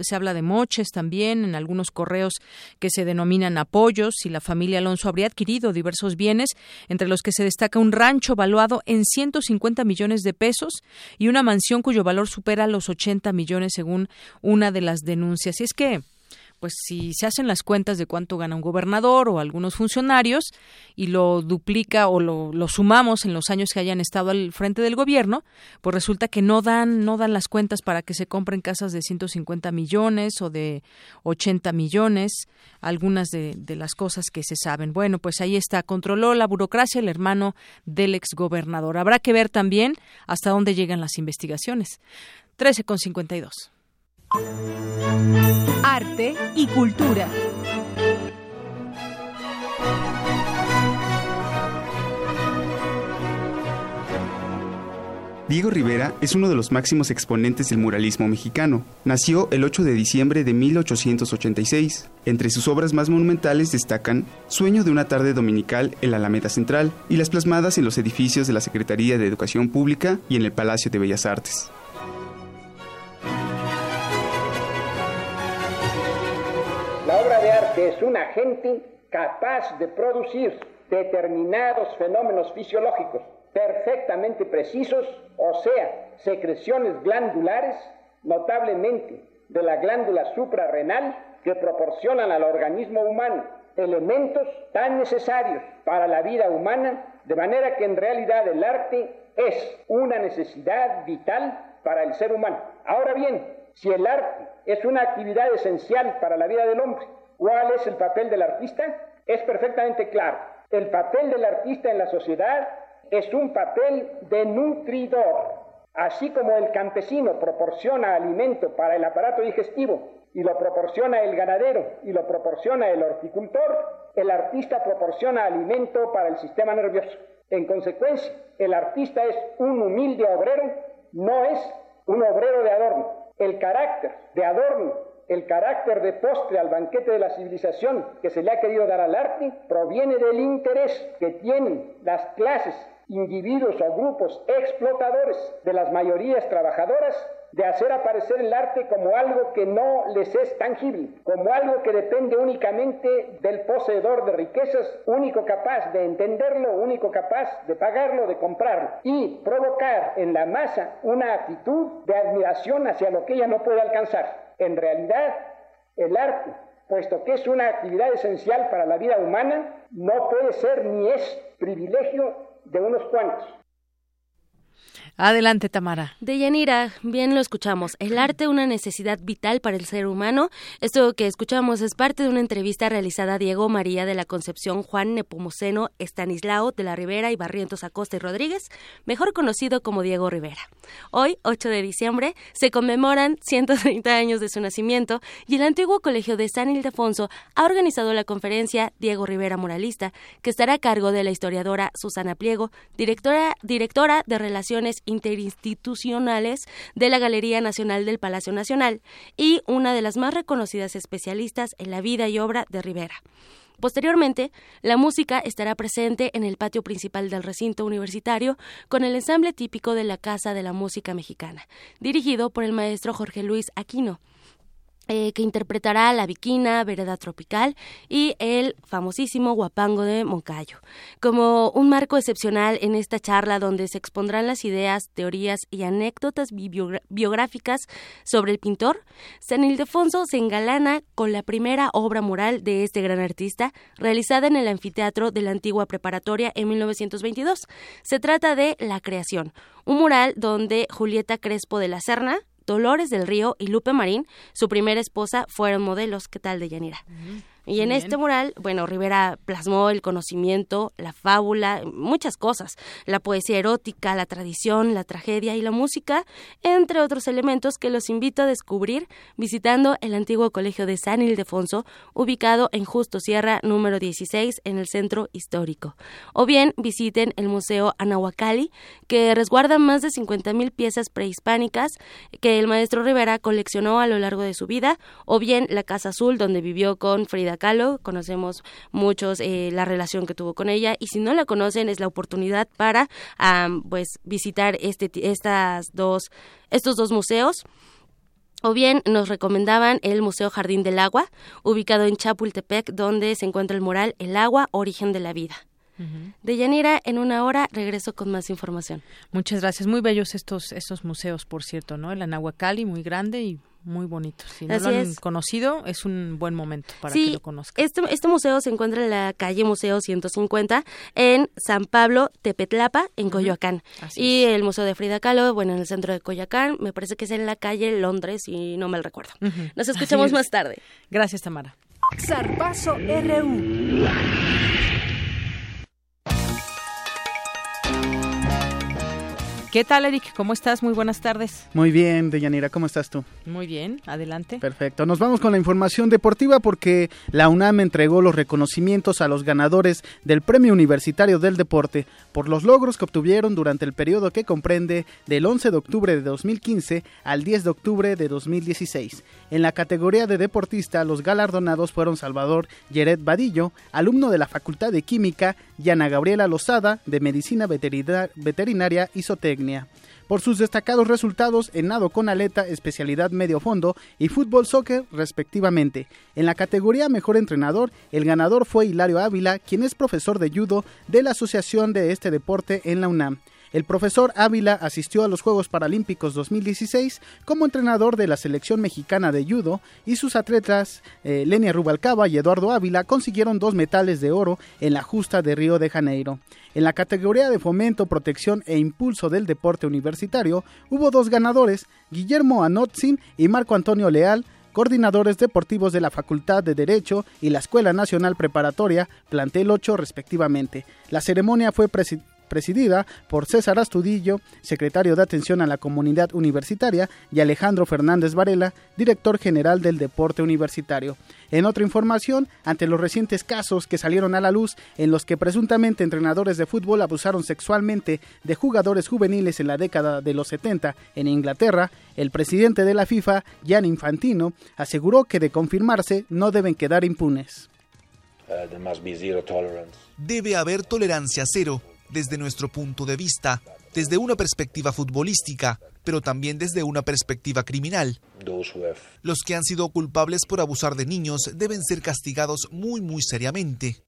se habla de moches también, en algunos correos que se denominan apoyos, y la familia Alonso habría adquirido diversos bienes, entre los que se destaca un rancho valuado en 150 millones de pesos y una mansión cuyo valor supera los 80 millones según una de las denuncias. Y es que pues si se hacen las cuentas de cuánto gana un gobernador o algunos funcionarios y lo duplica o lo, sumamos en los años que hayan estado al frente del gobierno, pues resulta que no dan no dan las cuentas para que se compren casas de 150 millones o de 80 millones, algunas de, de las cosas que se saben. Bueno, pues ahí está, controló la burocracia el hermano del exgobernador. Habrá que ver también hasta dónde llegan las investigaciones. 13 con 52. Arte y cultura. Diego Rivera es uno de los máximos exponentes del muralismo mexicano. Nació el 8 de diciembre de 1886. Entre sus obras más monumentales destacan Sueño de una tarde dominical en la Alameda Central y las plasmadas en los edificios de la Secretaría de Educación Pública y en el Palacio de Bellas Artes. Es un agente capaz de producir determinados fenómenos fisiológicos perfectamente precisos, o sea, secreciones glandulares notablemente de la glándula suprarrenal que proporcionan al organismo humano elementos tan necesarios para la vida humana, de manera que en realidad el arte es una necesidad vital para el ser humano. Ahora bien, si el arte es una actividad esencial para la vida del hombre, ¿cuál es el papel del artista? Es perfectamente claro. El papel del artista en la sociedad es un papel de nutridor. Así como el campesino proporciona alimento para el aparato digestivo y lo proporciona el ganadero y lo proporciona el horticultor, el artista proporciona alimento para el sistema nervioso. En consecuencia, el artista es un humilde obrero, no es un obrero de adorno. El carácter de adorno, el carácter de postre al banquete de la civilización que se le ha querido dar al arte, proviene del interés que tienen las clases, individuos o grupos explotadores de las mayorías trabajadoras de hacer aparecer el arte como algo que no les es tangible, como algo que depende únicamente del poseedor de riquezas, único capaz de entenderlo, único capaz de pagarlo, de comprarlo, y provocar en la masa una actitud de admiración hacia lo que ella no puede alcanzar. En realidad, el arte, puesto que es una actividad esencial para la vida humana, no puede ser ni es privilegio de unos cuantos. Adelante, Tamara. De Yanira, bien lo escuchamos. El arte, una necesidad vital para el ser humano. Esto que escuchamos es parte de una entrevista realizada a Diego María de la Concepción Juan Nepomuceno Estanislao de la Rivera y Barrientos Acosta y Rodríguez, mejor conocido como Diego Rivera. Hoy, 8 de diciembre, se conmemoran 130 años de su nacimiento y el antiguo Colegio de San Ildefonso ha organizado la conferencia Diego Rivera Moralista, que estará a cargo de la historiadora Susana Pliego, directora, directora de Relaciones interinstitucionales de la Galería Nacional del Palacio Nacional y una de las más reconocidas especialistas en la vida y obra de Rivera. Posteriormente, la música estará presente en el patio principal del recinto universitario con el ensamble típico de la Casa de la Música Mexicana, dirigido por el maestro Jorge Luis Aquino. Eh, que interpretará La Viquina, Vereda Tropical y el famosísimo Guapango de Moncayo. Como un marco excepcional en esta charla donde se expondrán las ideas, teorías y anécdotas biográficas sobre el pintor, San Ildefonso se engalana con la primera obra mural de este gran artista, realizada en el anfiteatro de la antigua preparatoria en 1922. Se trata de La Creación, un mural donde Julieta Crespo de la Serna, Dolores del Río y Lupe Marín, su primera esposa, fueron modelos. ¿Qué tal, de Yanira? Y en este mural, bueno, Rivera plasmó el conocimiento, la fábula, muchas cosas, la poesía erótica, la tradición, la tragedia y la música, entre otros elementos que los invito a descubrir visitando el antiguo colegio de San Ildefonso, ubicado en Justo Sierra número 16 en el centro histórico. O bien visiten el Museo Anahuacali, que resguarda más de 50.000 piezas prehispánicas que el maestro Rivera coleccionó a lo largo de su vida, o bien la Casa Azul, donde vivió con Frida Kahlo, conocemos muchos eh, la relación que tuvo con ella y si no la conocen es la oportunidad para pues visitar este estas dos estos dos museos. O bien nos recomendaban el Museo Jardín del Agua, ubicado en Chapultepec, donde se encuentra el mural El agua, origen de la vida. De Yanira, en una hora regreso con más información. Muchas gracias. Muy bellos estos, estos museos, por cierto, ¿no? El Anahuacali, muy grande y muy bonito. Si no lo han conocido, es un buen momento para que lo conozcan. Este, este museo se encuentra en la calle Museo 150 en San Pablo, Tepetlapa, en Coyoacán. y el Museo de Frida Kahlo, bueno, en el centro de Coyoacán, me parece que es en la calle Londres, y no me recuerdo. Nos escuchamos más tarde. Gracias, Tamara. Zarpazo RU. ¿Qué tal, Eric? ¿Cómo estás? Muy buenas tardes. Muy bien, Deyanira, ¿cómo estás tú? Muy bien, adelante. Perfecto. Nos vamos con la información deportiva porque la UNAM entregó los reconocimientos a los ganadores del Premio Universitario del Deporte por los logros que obtuvieron durante el periodo que comprende del 11 de octubre de 2015 al 10 de octubre de 2016. En la categoría de deportista, los galardonados fueron Salvador Yeret Vadillo, alumno de la Facultad de Química, y Ana Gabriela Lozada, de Medicina Veterinaria y Zootecnia por sus destacados resultados en nado con aleta, especialidad medio fondo y fútbol soccer respectivamente. En la categoría mejor entrenador, el ganador fue Hilario Ávila, quien es profesor de judo de la Asociación de este deporte en la UNAM. El profesor Ávila asistió a los Juegos Paralímpicos 2016 como entrenador de la selección mexicana de judo y sus atletas eh, Lenia Rubalcaba y Eduardo Ávila consiguieron dos metales de oro en la justa de Río de Janeiro. En la categoría de fomento, protección e impulso del deporte universitario hubo dos ganadores, Guillermo Anotzin y Marco Antonio Leal, coordinadores deportivos de la Facultad de Derecho y la Escuela Nacional Preparatoria, plantel 8 respectivamente. La ceremonia fue presidida por César Astudillo, secretario de Atención a la Comunidad Universitaria, y Alejandro Fernández Varela, director general del Deporte Universitario. En otra información, ante los recientes casos que salieron a la luz en los que presuntamente entrenadores de fútbol abusaron sexualmente de jugadores juveniles en la década de los 70 en Inglaterra, el presidente de la FIFA, Jan Infantino, aseguró que de confirmarse no deben quedar impunes. Debe haber tolerancia cero desde nuestro punto de vista, desde una perspectiva futbolística, pero también desde una perspectiva criminal. Los que han sido culpables por abusar de niños deben ser castigados muy muy seriamente.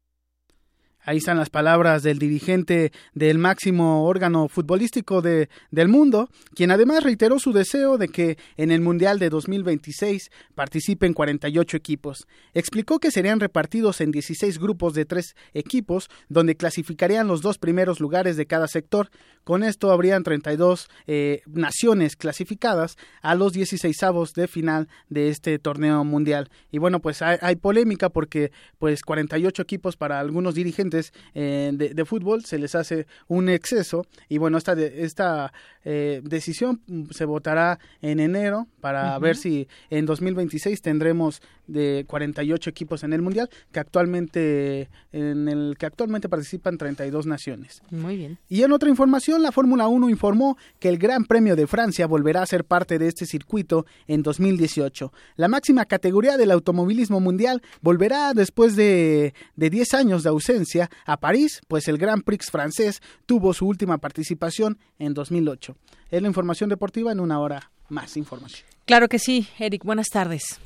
Ahí están las palabras del dirigente del máximo órgano futbolístico de, del mundo, quien además reiteró su deseo de que en el Mundial de 2026 participen 48 equipos. Explicó que serían repartidos en 16 grupos de tres equipos, donde clasificarían los dos primeros lugares de cada sector. Con esto habrían 32 eh, naciones clasificadas a los 16 avos de final de este torneo mundial. Y bueno, pues hay, hay polémica porque pues 48 equipos para algunos dirigentes eh, de, fútbol se les hace un exceso y bueno, esta, esta eh, decisión se votará en enero para ver si en 2026 tendremos de 48 equipos en el mundial que actualmente en el que actualmente participan 32 naciones. Muy bien. Y en otra información, la Fórmula 1 informó que el Gran Premio de Francia volverá a ser parte de este circuito en 2018. La máxima categoría del automovilismo mundial volverá después de, de 10 años de ausencia a París, pues el Grand Prix francés tuvo su última participación en 2008. Es la información deportiva en una hora más información. Claro que sí, Eric, buenas tardes.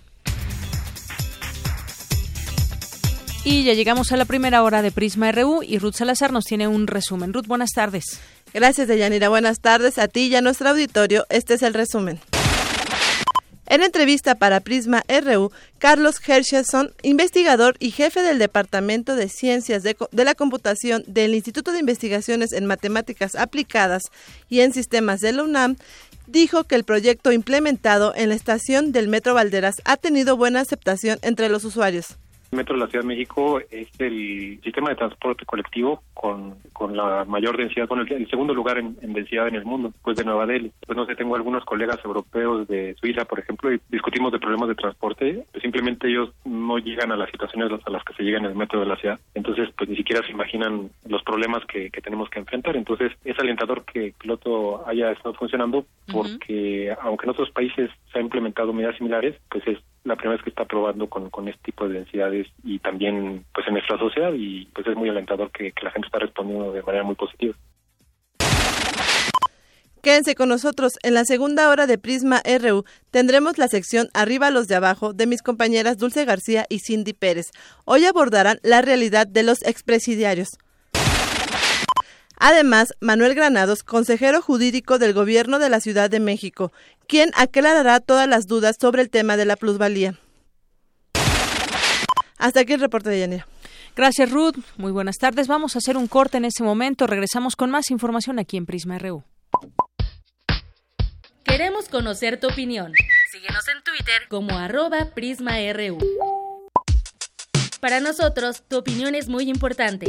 Y ya llegamos a la primera hora de Prisma RU y Ruth Salazar nos tiene un resumen. Ruth, buenas tardes. Gracias, Deyanira. Buenas tardes a ti y a nuestro auditorio. Este es el resumen. En entrevista para Prisma RU, Carlos Hershelson, investigador y jefe del Departamento de Ciencias de, la Computación del Instituto de Investigaciones en Matemáticas Aplicadas y en Sistemas de la UNAM, dijo que el proyecto implementado en la estación del Metro Valderas ha tenido buena aceptación entre los usuarios. Metro de la Ciudad de México es el sistema de transporte colectivo con, con la mayor densidad, con el, segundo lugar en, densidad en el mundo, después de Nueva Delhi. Pues no sé, tengo algunos colegas europeos de Suiza, por ejemplo, y discutimos de problemas de transporte. Pues simplemente ellos no llegan a las situaciones a las que se llega en el Metro de la Ciudad. Entonces, pues ni siquiera se imaginan los problemas que, tenemos que enfrentar. Entonces, es alentador que el piloto haya estado funcionando porque, aunque en otros países se han implementado medidas similares, pues es la primera vez que está probando con, con este tipo de densidades y también pues en nuestra sociedad y pues es muy alentador que, que la gente está respondiendo de manera muy positiva. Quédense con nosotros. En la segunda hora de Prisma RU tendremos la sección Arriba los de abajo de mis compañeras Dulce García y Cindy Pérez. Hoy abordarán la realidad de los expresidiarios. Además, Manuel Granados, consejero jurídico del Gobierno de la Ciudad de México, quien aclarará todas las dudas sobre el tema de la plusvalía. Hasta aquí el reporte de Yanira. Gracias, Ruth. Muy buenas tardes. Vamos a hacer un corte en este momento. Regresamos con más información aquí en Prisma RU. Queremos conocer tu opinión. Síguenos en Twitter como arroba PrismaRU. Para nosotros, tu opinión es muy importante.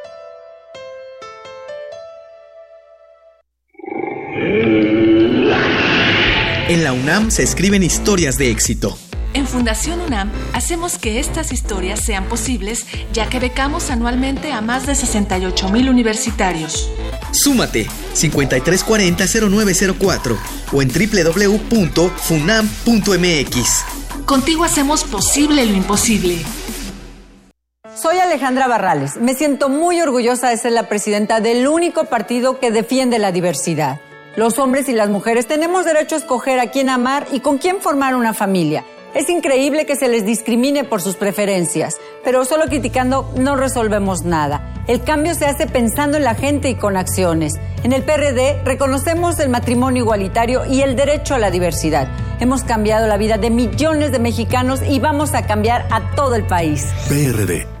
En la UNAM se escriben historias de éxito En Fundación UNAM hacemos que estas historias sean posibles ya que becamos anualmente a más de 68 mil universitarios. Súmate 5340-0904 o en www.funam.mx. Contigo hacemos posible lo imposible. Soy Alejandra Barrales. Me siento muy orgullosa de ser la presidenta del único partido que defiende la diversidad. Los hombres y las mujeres tenemos derecho a escoger a quién amar y con quién formar una familia. Es increíble que se les discrimine por sus preferencias, pero solo criticando no resolvemos nada. El cambio se hace pensando en la gente y con acciones. En el PRD reconocemos el matrimonio igualitario y el derecho a la diversidad. Hemos cambiado la vida de millones de mexicanos y vamos a cambiar a todo el país. PRD.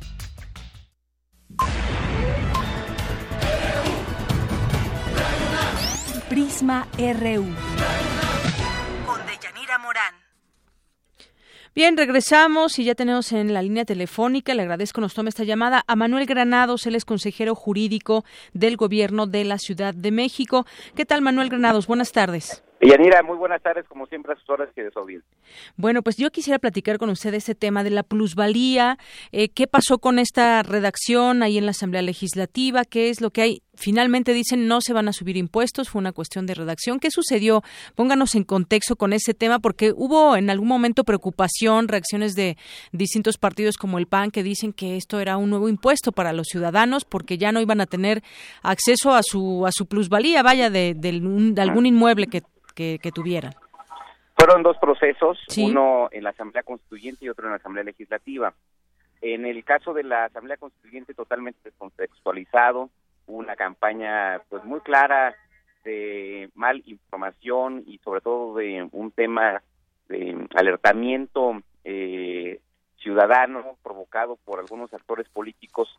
Prisma RU. Con Deyanira Morán. Bien, regresamos y ya tenemos en la línea telefónica, le agradezco nos tome esta llamada, a Manuel Granados, él es consejero jurídico del Gobierno de la Ciudad de México. ¿Qué tal, Manuel Granados? Buenas tardes. Yanira, muy buenas tardes, como siempre a sus horas que de Bueno, pues yo quisiera platicar con usted ese tema de la plusvalía, eh, qué pasó con esta redacción ahí en la Asamblea Legislativa, qué es lo que hay. Finalmente dicen no se van a subir impuestos, fue una cuestión de redacción. ¿Qué sucedió? Pónganos en contexto con ese tema, porque hubo en algún momento preocupación, reacciones de distintos partidos como el PAN que dicen que esto era un nuevo impuesto para los ciudadanos porque ya no iban a tener acceso a su a su plusvalía, vaya, de, de algún inmueble que que, tuvieran? Fueron dos procesos, uno en la Asamblea Constituyente y otro en la Asamblea Legislativa. En el caso de la Asamblea Constituyente totalmente descontextualizado, una campaña pues muy clara de mal información y sobre todo de un tema de alertamiento eh, ciudadano provocado por algunos actores políticos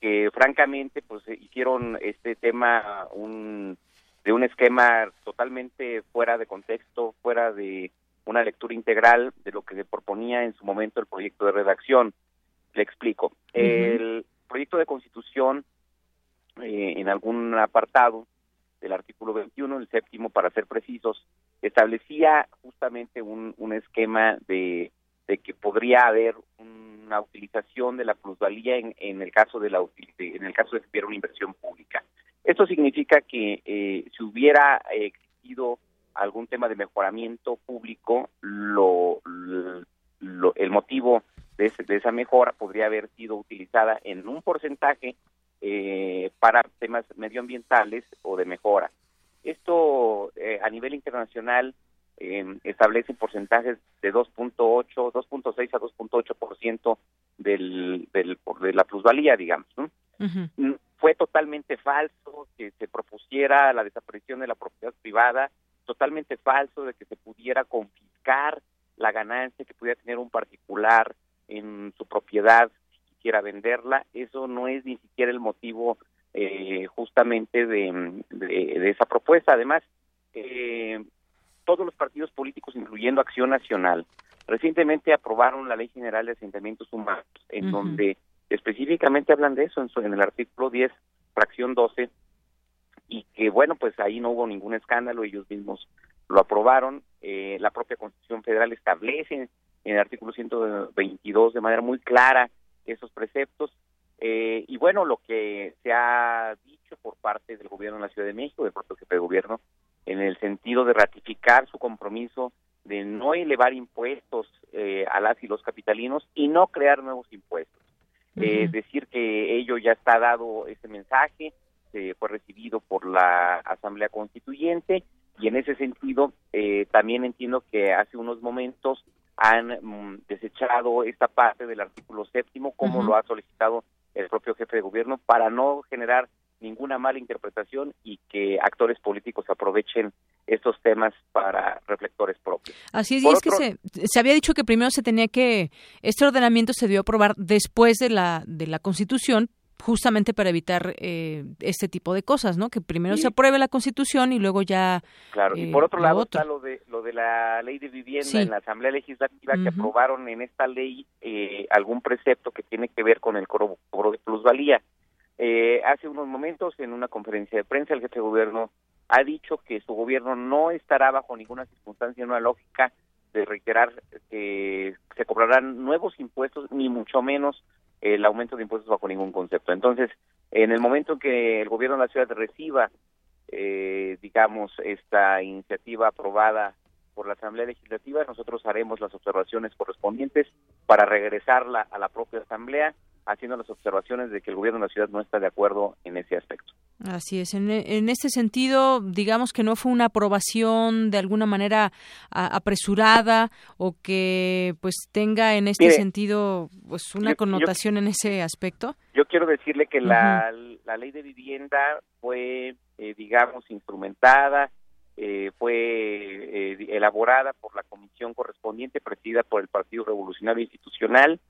que francamente pues hicieron este tema un de un esquema totalmente fuera de contexto, fuera de una lectura integral de lo que se proponía en su momento el proyecto de redacción. Le explico. El proyecto de constitución, eh, en algún apartado del artículo 21, el séptimo para ser precisos, establecía justamente un, un esquema de, de que podría haber una utilización de la plusvalía en, en el caso de la en el caso de que hubiera una inversión pública. Esto significa que eh, si hubiera existido algún tema de mejoramiento público, lo, el motivo de, esa mejora podría haber sido utilizada en un porcentaje eh, para temas medioambientales o de mejora. Esto eh, a nivel internacional establece porcentajes de 2.8, 2.6 a 2.8% del, del, de la plusvalía, digamos. ¿no? Fue totalmente falso que se propusiera la desaparición de la propiedad privada, totalmente falso de que se pudiera confiscar la ganancia que pudiera tener un particular en su propiedad si quisiera venderla. Eso no es ni siquiera el motivo eh, justamente de, de, esa propuesta. Además, eh, todos los partidos políticos, incluyendo Acción Nacional, recientemente aprobaron la Ley General de Asentamientos Humanos, en donde específicamente hablan de eso en, en el artículo 10, fracción 12, y que bueno, pues ahí no hubo ningún escándalo, ellos mismos lo aprobaron, eh, la propia Constitución Federal establece en el artículo 122 de manera muy clara esos preceptos, eh, y bueno, lo que se ha dicho por parte del gobierno de la Ciudad de México, del propio jefe de gobierno, en el sentido de ratificar su compromiso de no elevar impuestos eh, a las y los capitalinos y no crear nuevos impuestos. Es decir que ello ya está dado ese mensaje, fue recibido por la Asamblea Constituyente y en ese sentido eh, también entiendo que hace unos momentos han mm, desechado esta parte del artículo séptimo como lo ha solicitado el propio jefe de gobierno para no generar ninguna mala interpretación y que actores políticos aprovechen estos temas para reflectores propios. Así es, y es que se, se, había dicho que primero se tenía que, este ordenamiento se dio a aprobar después de la, de la Constitución, justamente para evitar eh, este tipo de cosas, ¿no? Que primero se apruebe la Constitución y luego ya. Claro, y por otro eh, lado está lo de lo de la ley de vivienda en la Asamblea Legislativa que aprobaron en esta ley eh, algún precepto que tiene que ver con el cobro, de plusvalía. Hace unos momentos en una conferencia de prensa el jefe de gobierno ha dicho que su gobierno no estará bajo ninguna circunstancia en una lógica de reiterar que se cobrarán nuevos impuestos ni mucho menos el aumento de impuestos bajo ningún concepto. Entonces, en el momento en que el gobierno de la ciudad reciba, eh, digamos, esta iniciativa aprobada por la Asamblea Legislativa, nosotros haremos las observaciones correspondientes para regresarla a la propia Asamblea haciendo las observaciones de que el gobierno de la ciudad no está de acuerdo en ese aspecto. Así es. En, este sentido, digamos que no fue una aprobación de alguna manera apresurada o que pues tenga en este sentido pues una connotación en ese aspecto. Yo quiero decirle que la, la, ley de vivienda fue, eh, digamos, instrumentada, eh, fue eh, elaborada por la comisión correspondiente presidida por el Partido Revolucionario Institucional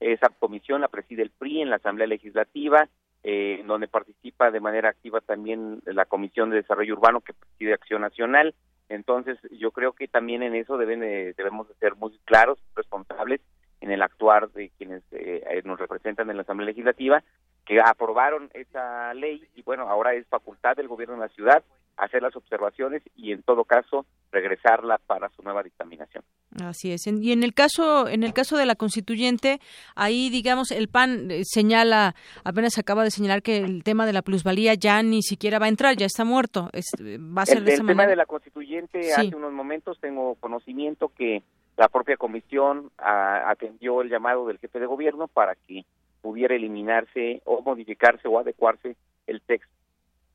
esa comisión la preside el PRI en la Asamblea Legislativa, eh, donde participa de manera activa también la Comisión de Desarrollo Urbano que preside Acción Nacional. Entonces, yo creo que también en eso deben debemos de ser muy claros, responsables en el actuar de quienes eh, nos representan en la Asamblea Legislativa, que aprobaron esa ley y bueno, ahora es facultad del gobierno de la ciudad hacer las observaciones y en todo caso regresarla para su nueva dictaminación. Así es. Y en el caso en el caso de la constituyente, ahí digamos el PAN eh, señala apenas acaba de señalar que el tema de la plusvalía ya ni siquiera va a entrar, ya está muerto. Es, va a ser el, de esa el tema de la constituyente hace unos momentos tengo conocimiento que la propia comisión atendió el llamado del jefe de gobierno para que pudiera eliminarse o modificarse o adecuarse el texto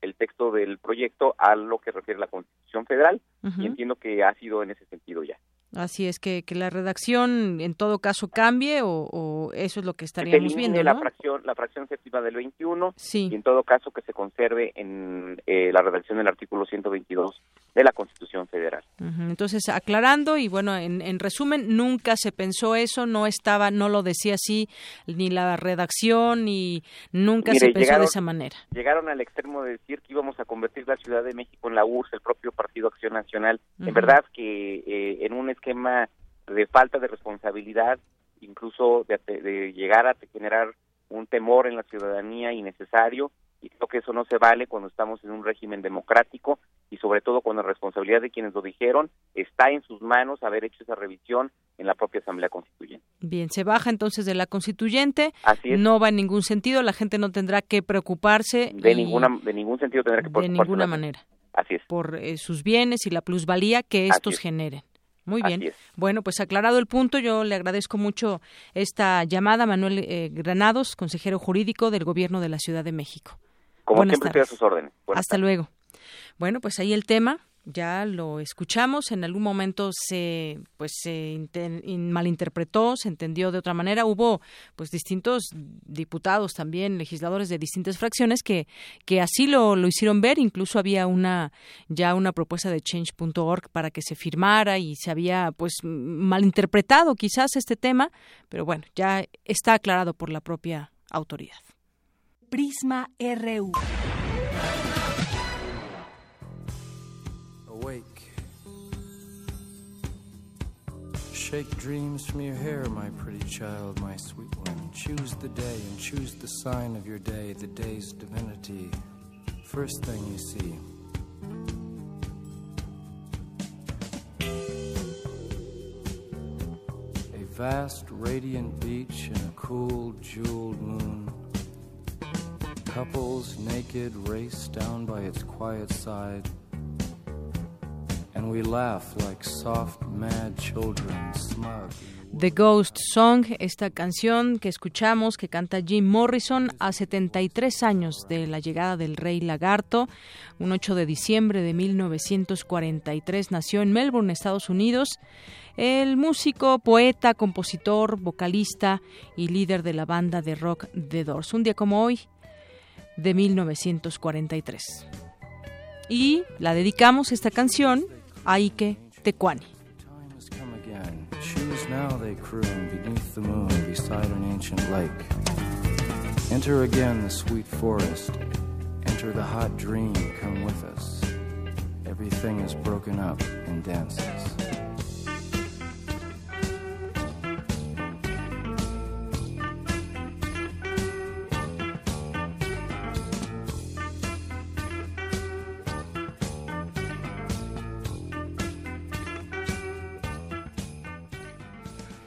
el texto del proyecto a lo que refiere la Constitución Federal y entiendo que ha sido en ese sentido ya. Así es que, que la redacción en todo caso cambie o, eso es lo que estaríamos viendo. la fracción la fracción séptima del 21 sí. y en todo caso que se conserve en eh, la redacción del artículo 122 de la Constitución Federal. Entonces aclarando y bueno en, en, resumen nunca se pensó eso no estaba no lo decía así ni la redacción ni nunca se pensó de esa manera. Llegaron al extremo de decir que íbamos a convertir la Ciudad de México en la URSS, el propio Partido Acción Nacional. En verdad que eh, en un esquema de falta de responsabilidad, incluso de, llegar a generar un temor en la ciudadanía innecesario y creo que eso no se vale cuando estamos en un régimen democrático y sobre todo cuando la responsabilidad de quienes lo dijeron está en sus manos haber hecho esa revisión en la propia Asamblea Constituyente. Bien, se baja entonces de la Constituyente, no va en ningún sentido, la gente no tendrá que preocuparse. De, ninguna, de ningún sentido tendrá que preocuparse. De ninguna manera. Así es. Por eh, sus bienes y la plusvalía que estos generen. Muy bien. Bueno, pues aclarado el punto, yo le agradezco mucho esta llamada, Manuel eh, Granados, consejero jurídico del Gobierno de la Ciudad de México. Como siempre, estoy a sus órdenes. Hasta luego. Bueno, pues ahí el tema ya lo escuchamos, en algún momento se pues se malinterpretó, se entendió de otra manera, hubo pues distintos diputados también, legisladores de distintas fracciones que que así lo, lo hicieron ver, incluso había una ya una propuesta de change.org para que se firmara y se había pues malinterpretado quizás este tema, pero bueno, ya está aclarado por la propia autoridad. Prisma RU. Awake. Shake dreams from your hair, my pretty child, my sweet one. Choose the day and choose the sign of your day, the day's divinity. First thing you see. A vast, radiant beach and a cool, jeweled moon. Couples naked race down by its quiet side. And we laugh like soft, mad children, smug. The Ghost Song, esta canción que escuchamos que canta Jim Morrison a 73 años de la llegada del rey lagarto. Un 8 de diciembre de 1943 nació en Melbourne, Estados Unidos. El músico, poeta, compositor, vocalista y líder de la banda de rock The Doors. Un día como hoy, de 1943. Y la dedicamos esta canción a Ike Tecuani. Now they croon beneath the moon beside an ancient lake. Enter again the sweet forest. Enter the hot dream, come with us. Everything is broken up in dances.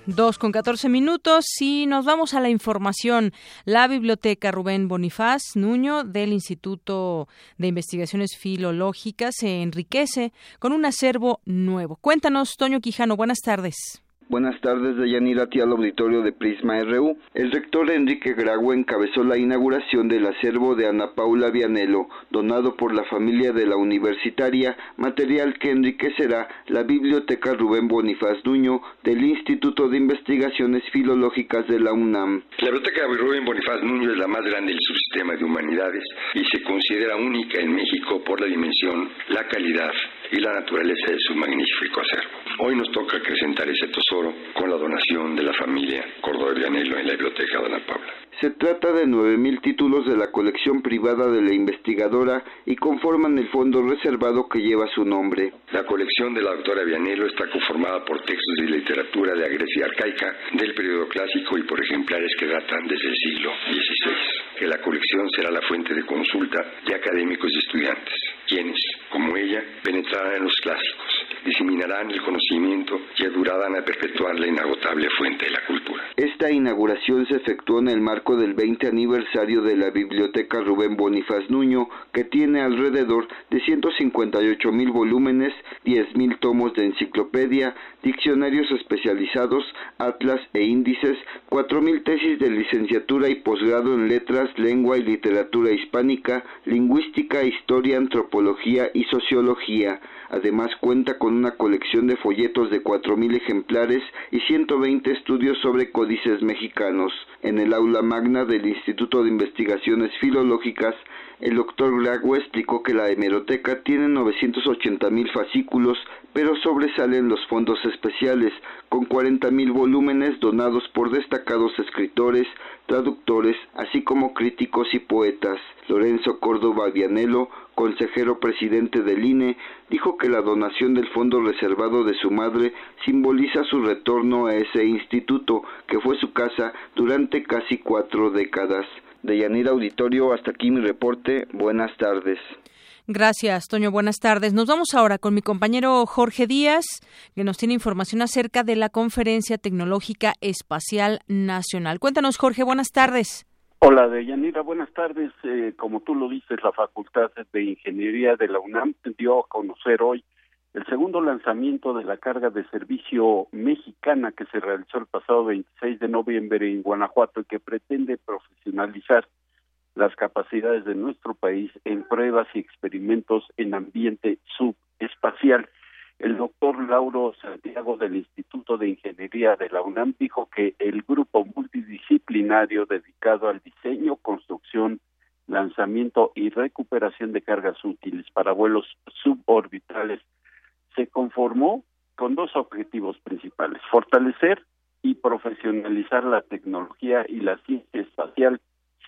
Dos con catorce minutos y nos vamos a la información. La biblioteca Rubén Bonifaz Nuño del Instituto de Investigaciones Filológicas se enriquece con un acervo nuevo. Cuéntanos, Toño Quijano, buenas tardes. Buenas tardes, Deyanira, aquí al auditorio de Prisma RU. El rector Enrique Grago encabezó la inauguración del acervo de Ana Paula Vianelo, donado por la familia de la universitaria, material que enriquecerá la Biblioteca Rubén Bonifaz Duño del Instituto de Investigaciones Filológicas de la UNAM. La Biblioteca Rubén Bonifaz Nuño es la más grande del subsistema de humanidades y se considera única en México por la dimensión, la calidad y la naturaleza de su magnífico acervo. Hoy nos toca acrecentar ese tesoro con la donación de la familia Córdoba Anhelo en la Biblioteca de Ana Paula. Se trata de 9.000 títulos de la colección privada de la investigadora y conforman el fondo reservado que lleva su nombre. La colección de la doctora Vianello está conformada por textos de literatura de la Grecia arcaica, del periodo clásico y por ejemplares que datan desde el siglo XVI. Que la colección será la fuente de consulta de académicos y estudiantes, quienes, como ella, penetrarán en los clásicos, diseminarán el conocimiento y ayudarán a perpetuar la inagotable fuente de la cultura. Esta inauguración se efectuó en el marco del 20 aniversario de la Biblioteca Rubén Bonifaz Nuño, que tiene alrededor de 158 mil volúmenes, 10 mil tomos de enciclopedia, diccionarios especializados, atlas e índices, 4 mil tesis de licenciatura y posgrado en letras, lengua y literatura hispánica, lingüística, historia, antropología y sociología. Además cuenta con una colección de folletos de 4.000 ejemplares y 120 estudios sobre códices mexicanos. En el aula magna del Instituto de Investigaciones Filológicas, el doctor Grago explicó que la hemeroteca tiene 980.000 fascículos, pero sobresalen los fondos especiales, con 40.000 volúmenes donados por destacados escritores, traductores, así como críticos y poetas. Lorenzo Córdoba Vianelo, consejero presidente del INE, dijo que la donación del fondo reservado de su madre simboliza su retorno a ese instituto, que fue su casa durante casi cuatro décadas. De Yanira Auditorio, hasta aquí mi reporte. Buenas tardes. Gracias, Toño. Buenas tardes. Nos vamos ahora con mi compañero Jorge Díaz, que nos tiene información acerca de la Conferencia Tecnológica Espacial Nacional. Cuéntanos, Jorge. Buenas tardes. Hola, Deyanira, buenas tardes. Eh, como tú lo dices, la Facultad de Ingeniería de la UNAM dio a conocer hoy el segundo lanzamiento de la carga de servicio mexicana que se realizó el pasado 26 de noviembre en Guanajuato y que pretende profesionalizar las capacidades de nuestro país en pruebas y experimentos en ambiente subespacial. El doctor Lauro Santiago del Instituto de Ingeniería de la UNAM dijo que el grupo multidisciplinario dedicado al diseño, construcción, lanzamiento y recuperación de cargas útiles para vuelos suborbitales se conformó con dos objetivos principales, fortalecer y profesionalizar la tecnología y la ciencia espacial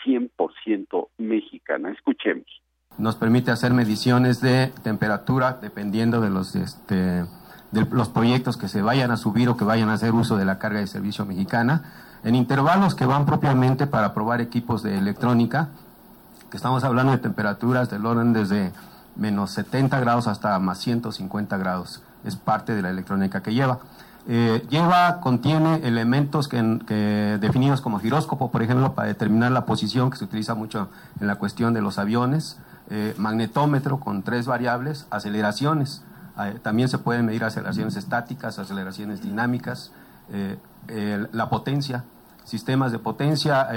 100% mexicana. Escuchemos. Nos permite hacer mediciones de temperatura dependiendo de los este, de los proyectos que se vayan a subir o que vayan a hacer uso de la carga de servicio mexicana, en intervalos que van propiamente para probar equipos de electrónica, que estamos hablando de temperaturas del orden desde menos 70 grados hasta más 150 grados. Es parte de la electrónica que lleva. Eh, lleva, contiene elementos que, definidos como giróscopo, por ejemplo, para determinar la posición que se utiliza mucho en la cuestión de los aviones, eh, magnetómetro con tres variables, aceleraciones, eh, también se pueden medir aceleraciones estáticas, aceleraciones dinámicas, la potencia, sistemas de potencia.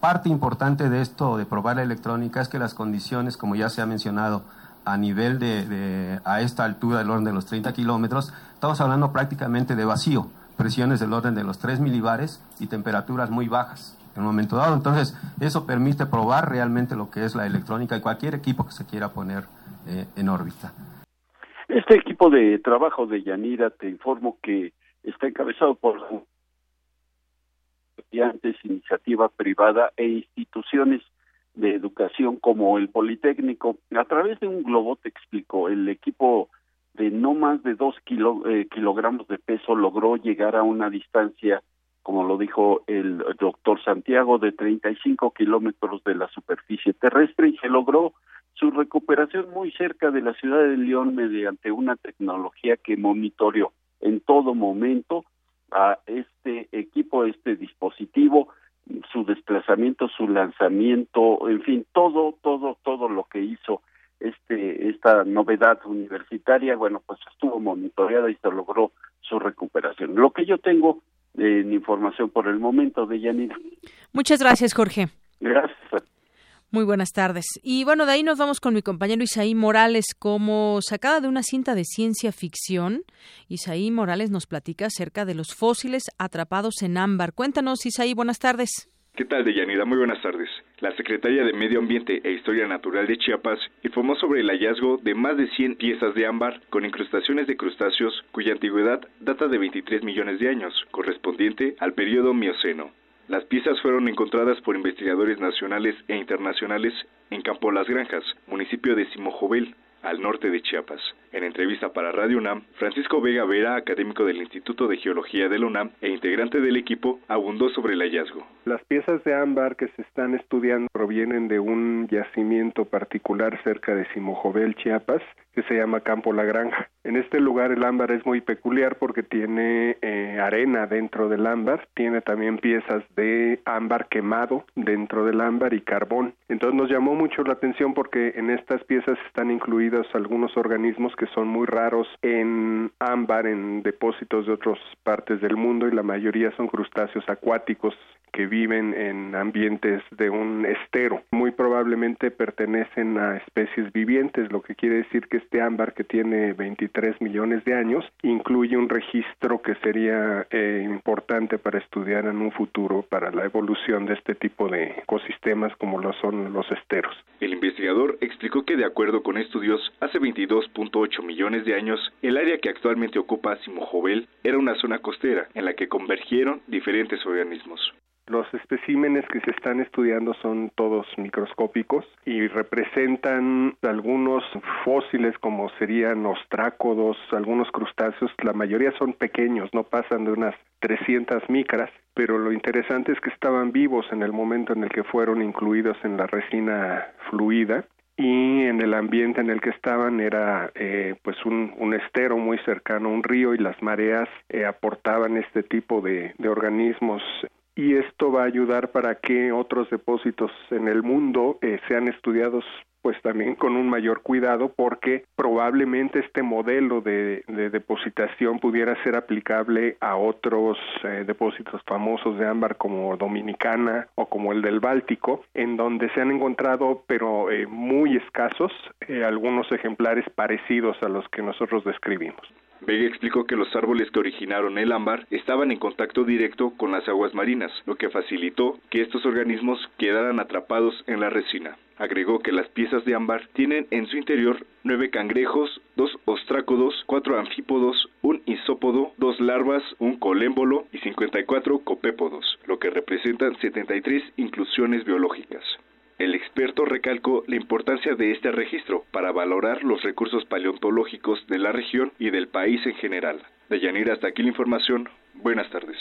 parte importante de esto, de probar la electrónica, es que las condiciones, como ya se ha mencionado, a nivel de, a esta altura del orden de los 30 kilómetros, estamos hablando prácticamente de vacío, presiones del orden de los 3 milibares y temperaturas muy bajas en un momento dado. Entonces, eso permite probar realmente lo que es la electrónica y cualquier equipo que se quiera poner eh, en órbita. Este equipo de trabajo de Yanira, te informo que está encabezado por estudiantes, iniciativa privada e instituciones de educación como el Politécnico. A través de un globo, te explico, el equipo de no más de dos eh, kilogramos de peso logró llegar a una distancia, como lo dijo el doctor Santiago, de 35 kilómetros de la superficie terrestre y se logró su recuperación muy cerca de la ciudad de León mediante una tecnología que monitoreó en todo momento a este equipo, este dispositivo, su desplazamiento, su lanzamiento, en fin, todo, todo, todo lo que hizo este esta novedad universitaria, bueno, pues estuvo monitoreada y se logró su recuperación. Lo que yo tengo en información por el momento de Yanira. Muchas gracias, Jorge. Gracias. Muy buenas tardes. Y bueno, de ahí nos vamos con mi compañero Isaí Morales, como sacada de una cinta de ciencia ficción. Isaí Morales nos platica acerca de los fósiles atrapados en ámbar. Cuéntanos, Isaí, buenas tardes. ¿Qué tal, Deyanira? Muy buenas tardes. La Secretaría de Medio Ambiente e Historia Natural de Chiapas informó sobre el hallazgo de más de 100 piezas de ámbar con incrustaciones de crustáceos cuya antigüedad data de 23 millones de años, correspondiente al periodo Mioceno. Las piezas fueron encontradas por investigadores nacionales e internacionales en Campo Las Granjas, municipio de Simojovel, al norte de Chiapas. En entrevista para Radio UNAM, Francisco Vega Vera, académico del Instituto de Geología de UNAM e integrante del equipo, abundó sobre el hallazgo. Las piezas de ámbar que se están estudiando provienen de un yacimiento particular cerca de Simojovel, Chiapas, que se llama Campo La Granja. En este lugar el ámbar es muy peculiar porque tiene eh, arena dentro del ámbar, tiene también piezas de ámbar quemado dentro del ámbar y carbón. Entonces nos llamó mucho la atención porque en estas piezas están incluidos algunos organismos que son muy raros en ámbar, en depósitos de otras partes del mundo y la mayoría son crustáceos acuáticos que viven en ambientes de un estero. Muy probablemente pertenecen a especies vivientes, lo que quiere decir que este ámbar que tiene 23 millones de años incluye un registro que sería eh, importante para estudiar en un futuro para la evolución de este tipo de ecosistemas como lo son los esteros. El investigador explicó que de acuerdo con estudios, hace 22.8 millones de años, el área que actualmente ocupa Simojovel era una zona costera en la que convergieron diferentes organismos. Los especímenes que se están estudiando son todos microscópicos y representan algunos fósiles como serían ostrácodos, algunos crustáceos, la mayoría son pequeños, no pasan de unas 300 micras, pero lo interesante es que estaban vivos en el momento en el que fueron incluidos en la resina fluida y en el ambiente en el que estaban era eh, pues un, estero muy cercano a un río y las mareas eh, aportaban este tipo de organismos y esto va a ayudar para que otros depósitos en el mundo eh, sean estudiados pues también con un mayor cuidado porque probablemente este modelo de, depositación pudiera ser aplicable a otros eh, depósitos famosos de ámbar como Dominicana o como el del Báltico, en donde se han encontrado pero eh, muy escasos algunos ejemplares parecidos a los que nosotros describimos. Vega explicó que los árboles que originaron el ámbar estaban en contacto directo con las aguas marinas, lo que facilitó que estos organismos quedaran atrapados en la resina. Agregó que las piezas de ámbar tienen en su interior nueve cangrejos, dos ostrácodos, cuatro anfípodos, un isópodo, dos larvas, un colémbolo y 54 copépodos, lo que representan 73 inclusiones biológicas. El experto recalcó la importancia de este registro para valorar los recursos paleontológicos de la región y del país en general. De Yanira, hasta aquí la información. Buenas tardes.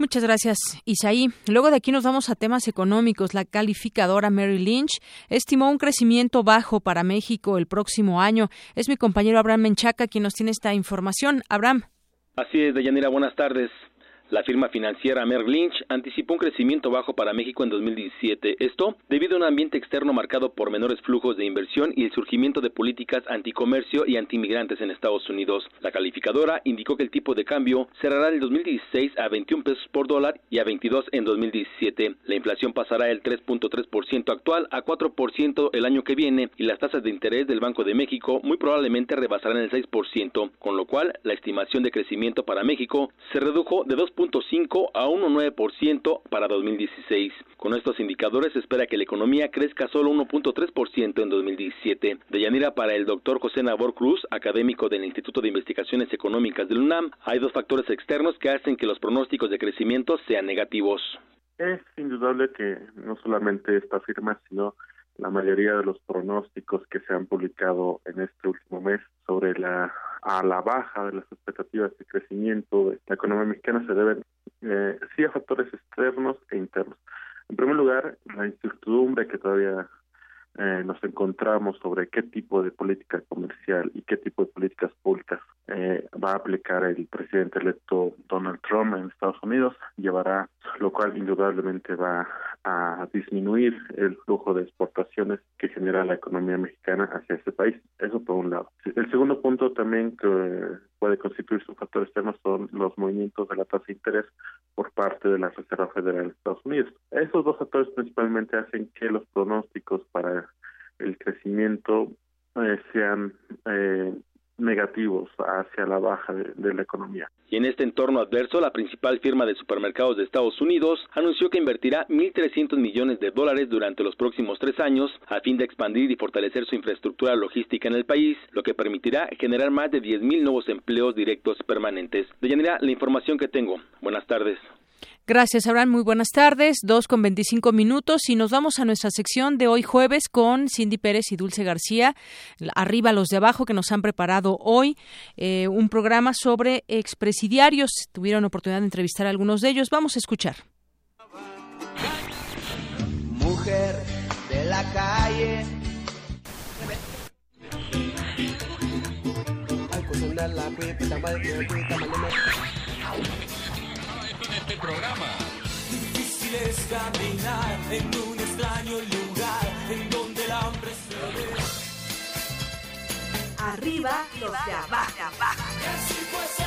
Muchas gracias, Isaí. Luego de aquí nos vamos a temas económicos. La calificadora Mary Lynch estimó un crecimiento bajo para México el próximo año. Es mi compañero Abraham Menchaca quien nos tiene esta información. Abraham. Así es, Deyanira, buenas tardes. La firma financiera Merrill Lynch anticipó un crecimiento bajo para México en 2017, esto debido a un ambiente externo marcado por menores flujos de inversión y el surgimiento de políticas anticomercio y antimigrantes en Estados Unidos. La calificadora indicó que el tipo de cambio cerrará en 2016 a 21 pesos por dólar y a 22 en 2017. La inflación pasará del 3.3% actual a 4% el año que viene y las tasas de interés del Banco de México muy probablemente rebasarán el 6%, con lo cual la estimación de crecimiento para México se redujo de 2 0.5 a 1.9% para 2016. Con estos indicadores se espera que la economía crezca solo 1.3% en 2017. De Yanira para el doctor José Nabor Cruz, académico del Instituto de Investigaciones Económicas del UNAM, hay dos factores externos que hacen que los pronósticos de crecimiento sean negativos. Es indudable que no solamente esta firma, sino la mayoría de los pronósticos que se han publicado en este último mes sobre la a la baja de las expectativas de crecimiento de la economía mexicana se deben eh, sí a factores externos e internos. En primer lugar, la incertidumbre que todavía eh, nos encontramos sobre qué tipo de política comercial y qué tipo de políticas públicas eh, va a aplicar el presidente electo Donald Trump en Estados Unidos, llevará, lo cual indudablemente va a disminuir el flujo de exportaciones que genera la economía mexicana hacia ese país. Eso por un lado. El segundo punto también que puede constituir su factor externo son los movimientos de la tasa de interés por parte de la Reserva Federal de Estados Unidos. Esos dos factores principalmente hacen que los pronósticos para el crecimiento eh, sean eh, negativos hacia la baja de, la economía. Y en este entorno adverso, la principal firma de supermercados de Estados Unidos anunció que invertirá 1.300 millones de dólares durante los próximos tres años a fin de expandir y fortalecer su infraestructura logística en el país, lo que permitirá generar más de 10.000 nuevos empleos directos permanentes. De Yanira, la información que tengo. Buenas tardes. Gracias, Abraham. Muy buenas tardes. Dos con veinticinco minutos y nos vamos a nuestra sección de hoy jueves con Cindy Pérez y Dulce García. Arriba los de abajo que nos han preparado hoy eh, un programa sobre expresidiarios. Tuvieron oportunidad de entrevistar a algunos de ellos. Vamos a escuchar. Mujer de la calle. Programa. Difícil es caminar en un extraño lugar en donde el hambre se ve. Arriba los de abajo. así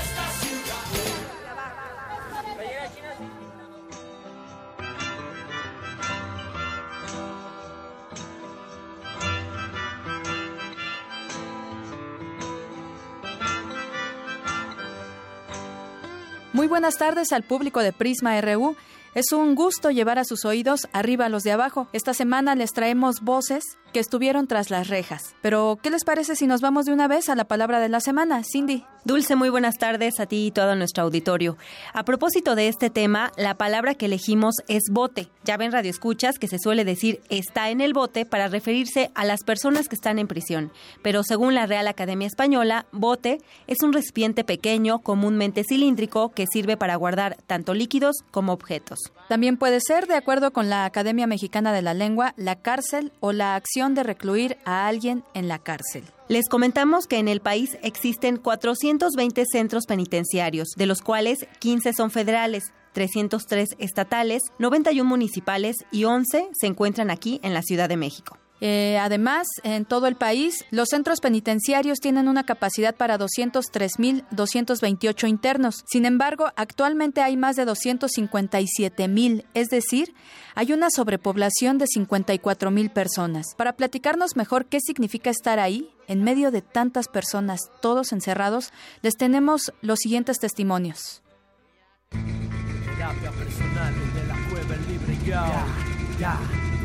Muy buenas tardes al público de Prisma RU. Es un gusto llevar a sus oídos arriba los de abajo. Esta semana les traemos voces que estuvieron tras las rejas. Pero, ¿qué les parece si nos vamos de una vez a la palabra de la semana, Cindy? Dulce, muy buenas tardes a ti y todo nuestro auditorio. A propósito de este tema, la palabra que elegimos es bote. Ya ven Radio Escuchas que se suele decir está en el bote para referirse a las personas que están en prisión. Pero según la Real Academia Española, bote es un recipiente pequeño, comúnmente cilíndrico, que sirve para guardar tanto líquidos como objetos. También puede ser, de acuerdo con la Academia Mexicana de la Lengua, la cárcel o la acción de recluir a alguien en la cárcel. Les comentamos que en el país existen 420 centros penitenciarios, de los cuales 15 son federales, 303 estatales, 91 municipales y 11 se encuentran aquí en la Ciudad de México. Eh, además, en todo el país, los centros penitenciarios tienen una capacidad para 203.228 internos. Sin embargo, actualmente hay más de 257.000, es decir, hay una sobrepoblación de 54.000 personas. Para platicarnos mejor qué significa estar ahí, en medio de tantas personas, todos encerrados, les tenemos los siguientes testimonios.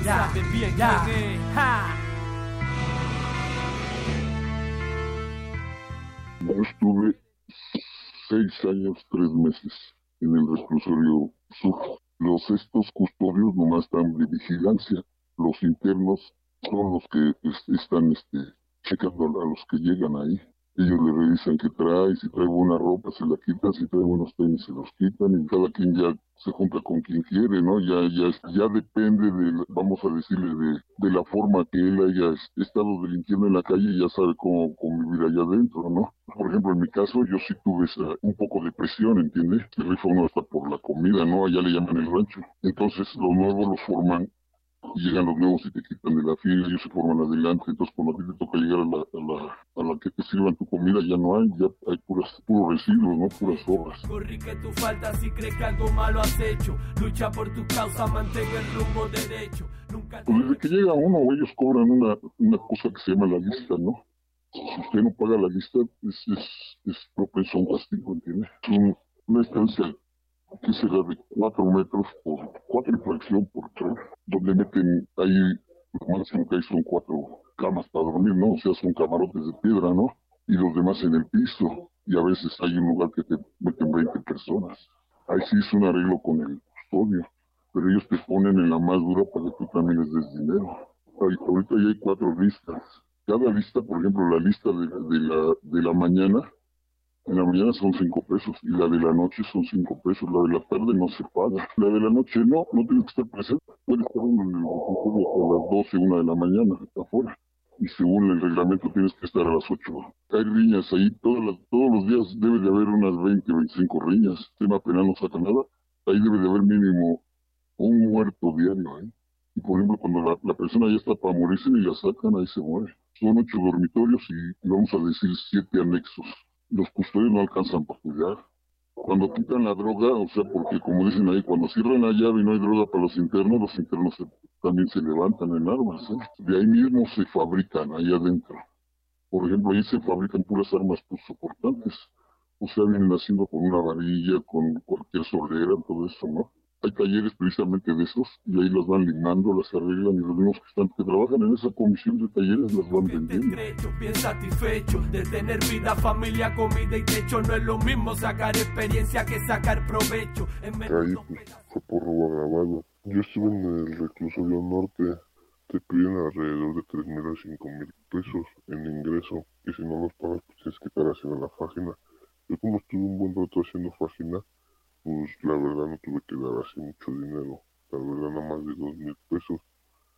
Yo estuve seis años, tres meses en el reclusorio sur. Los estos custodios nomás están de vigilancia. Los internos son los que están este, checando a los que llegan ahí ellos le revisan qué trae, si trae buena ropa se la quitan, si trae buenos tenis se los quitan y cada quien ya se junta con quien quiere, ¿no? Ya ya ya depende de, vamos a decirle, de, de la forma que él haya estado delinquiendo en la calle y ya sabe cómo convivir allá adentro, ¿no? Por ejemplo, en mi caso yo sí tuve esa, un poco de presión, ¿entiendes? El rifa uno hasta por la comida, ¿no? Allá le llaman el rancho. Entonces los nuevos los forman llegan los nuevos y te quitan de la fila, ellos se forman adelante, entonces cuando a ti te toca llegar a la, a la, a la que te sirvan tu comida ya no hay, ya hay puras, puros residuos, no puras horas. Corri que tú faltas si crees que algo malo has hecho, lucha por tu causa, mantén el rumbo derecho. Nunca pues desde que llega uno, ellos cobran una, una cosa que se llama la lista, ¿no? Si usted no paga la lista, es, es, es propenso a un castigo, ¿entiendes? Un, una estancia que será de cuatro metros por cuatro y fracción por tres, donde meten ahí, lo máximo que hay son cuatro camas para dormir, ¿no? O sea, son camarotes de piedra, ¿no? Y los demás en el piso. Y a veces hay un lugar que te meten 20 personas. Ahí sí es un arreglo con el custodio, pero ellos te ponen en la más dura para que tú también les des dinero. ahorita ya hay cuatro listas. Cada lista, por ejemplo, la lista de, de la, de la mañana, en la mañana son cinco pesos y la de la noche son cinco pesos. La de la tarde no se paga. La de la noche no, no tienes que estar presente. Puedes estar en el a las 12, una de la mañana, afuera. Y según el reglamento tienes que estar a las 8. Hay riñas ahí, todas todos los días debe de haber unas 20, 25 riñas. El tema penal no saca nada. Ahí debe de haber mínimo un muerto diario. ¿eh? Y por ejemplo, cuando la, la persona ya está para morirse y la sacan, ahí se muere. Son ocho dormitorios y vamos a decir siete anexos los custodios no alcanzan para cuidar. Cuando quitan la droga, o sea, porque como dicen ahí, cuando cierran la llave y no hay droga para los internos, los internos también se levantan en armas. ¿eh? De ahí mismo se fabrican, ahí adentro. Por ejemplo, ahí se fabrican puras armas pues, soportantes. O sea, vienen haciendo con una varilla, con cualquier sordera, todo eso, ¿no? Hay talleres precisamente de esos y ahí las van limando, las arreglan y los mismos que, están, que trabajan en esa comisión de talleres las van vendiendo. Bien satisfecho de tener vida, familia, comida y techo. No es lo mismo sacar experiencia que sacar provecho. Ahí pues, fue por robo agravado. Yo estuve en el reclusorio norte. Te piden alrededor de 3 mil a 5 mil pesos en ingreso. Y si no los pagas, pues tienes que estar haciendo la página. Yo como estuve un buen rato haciendo página, pues la verdad no tuve que dar así mucho dinero, la verdad nada más de dos mil pesos.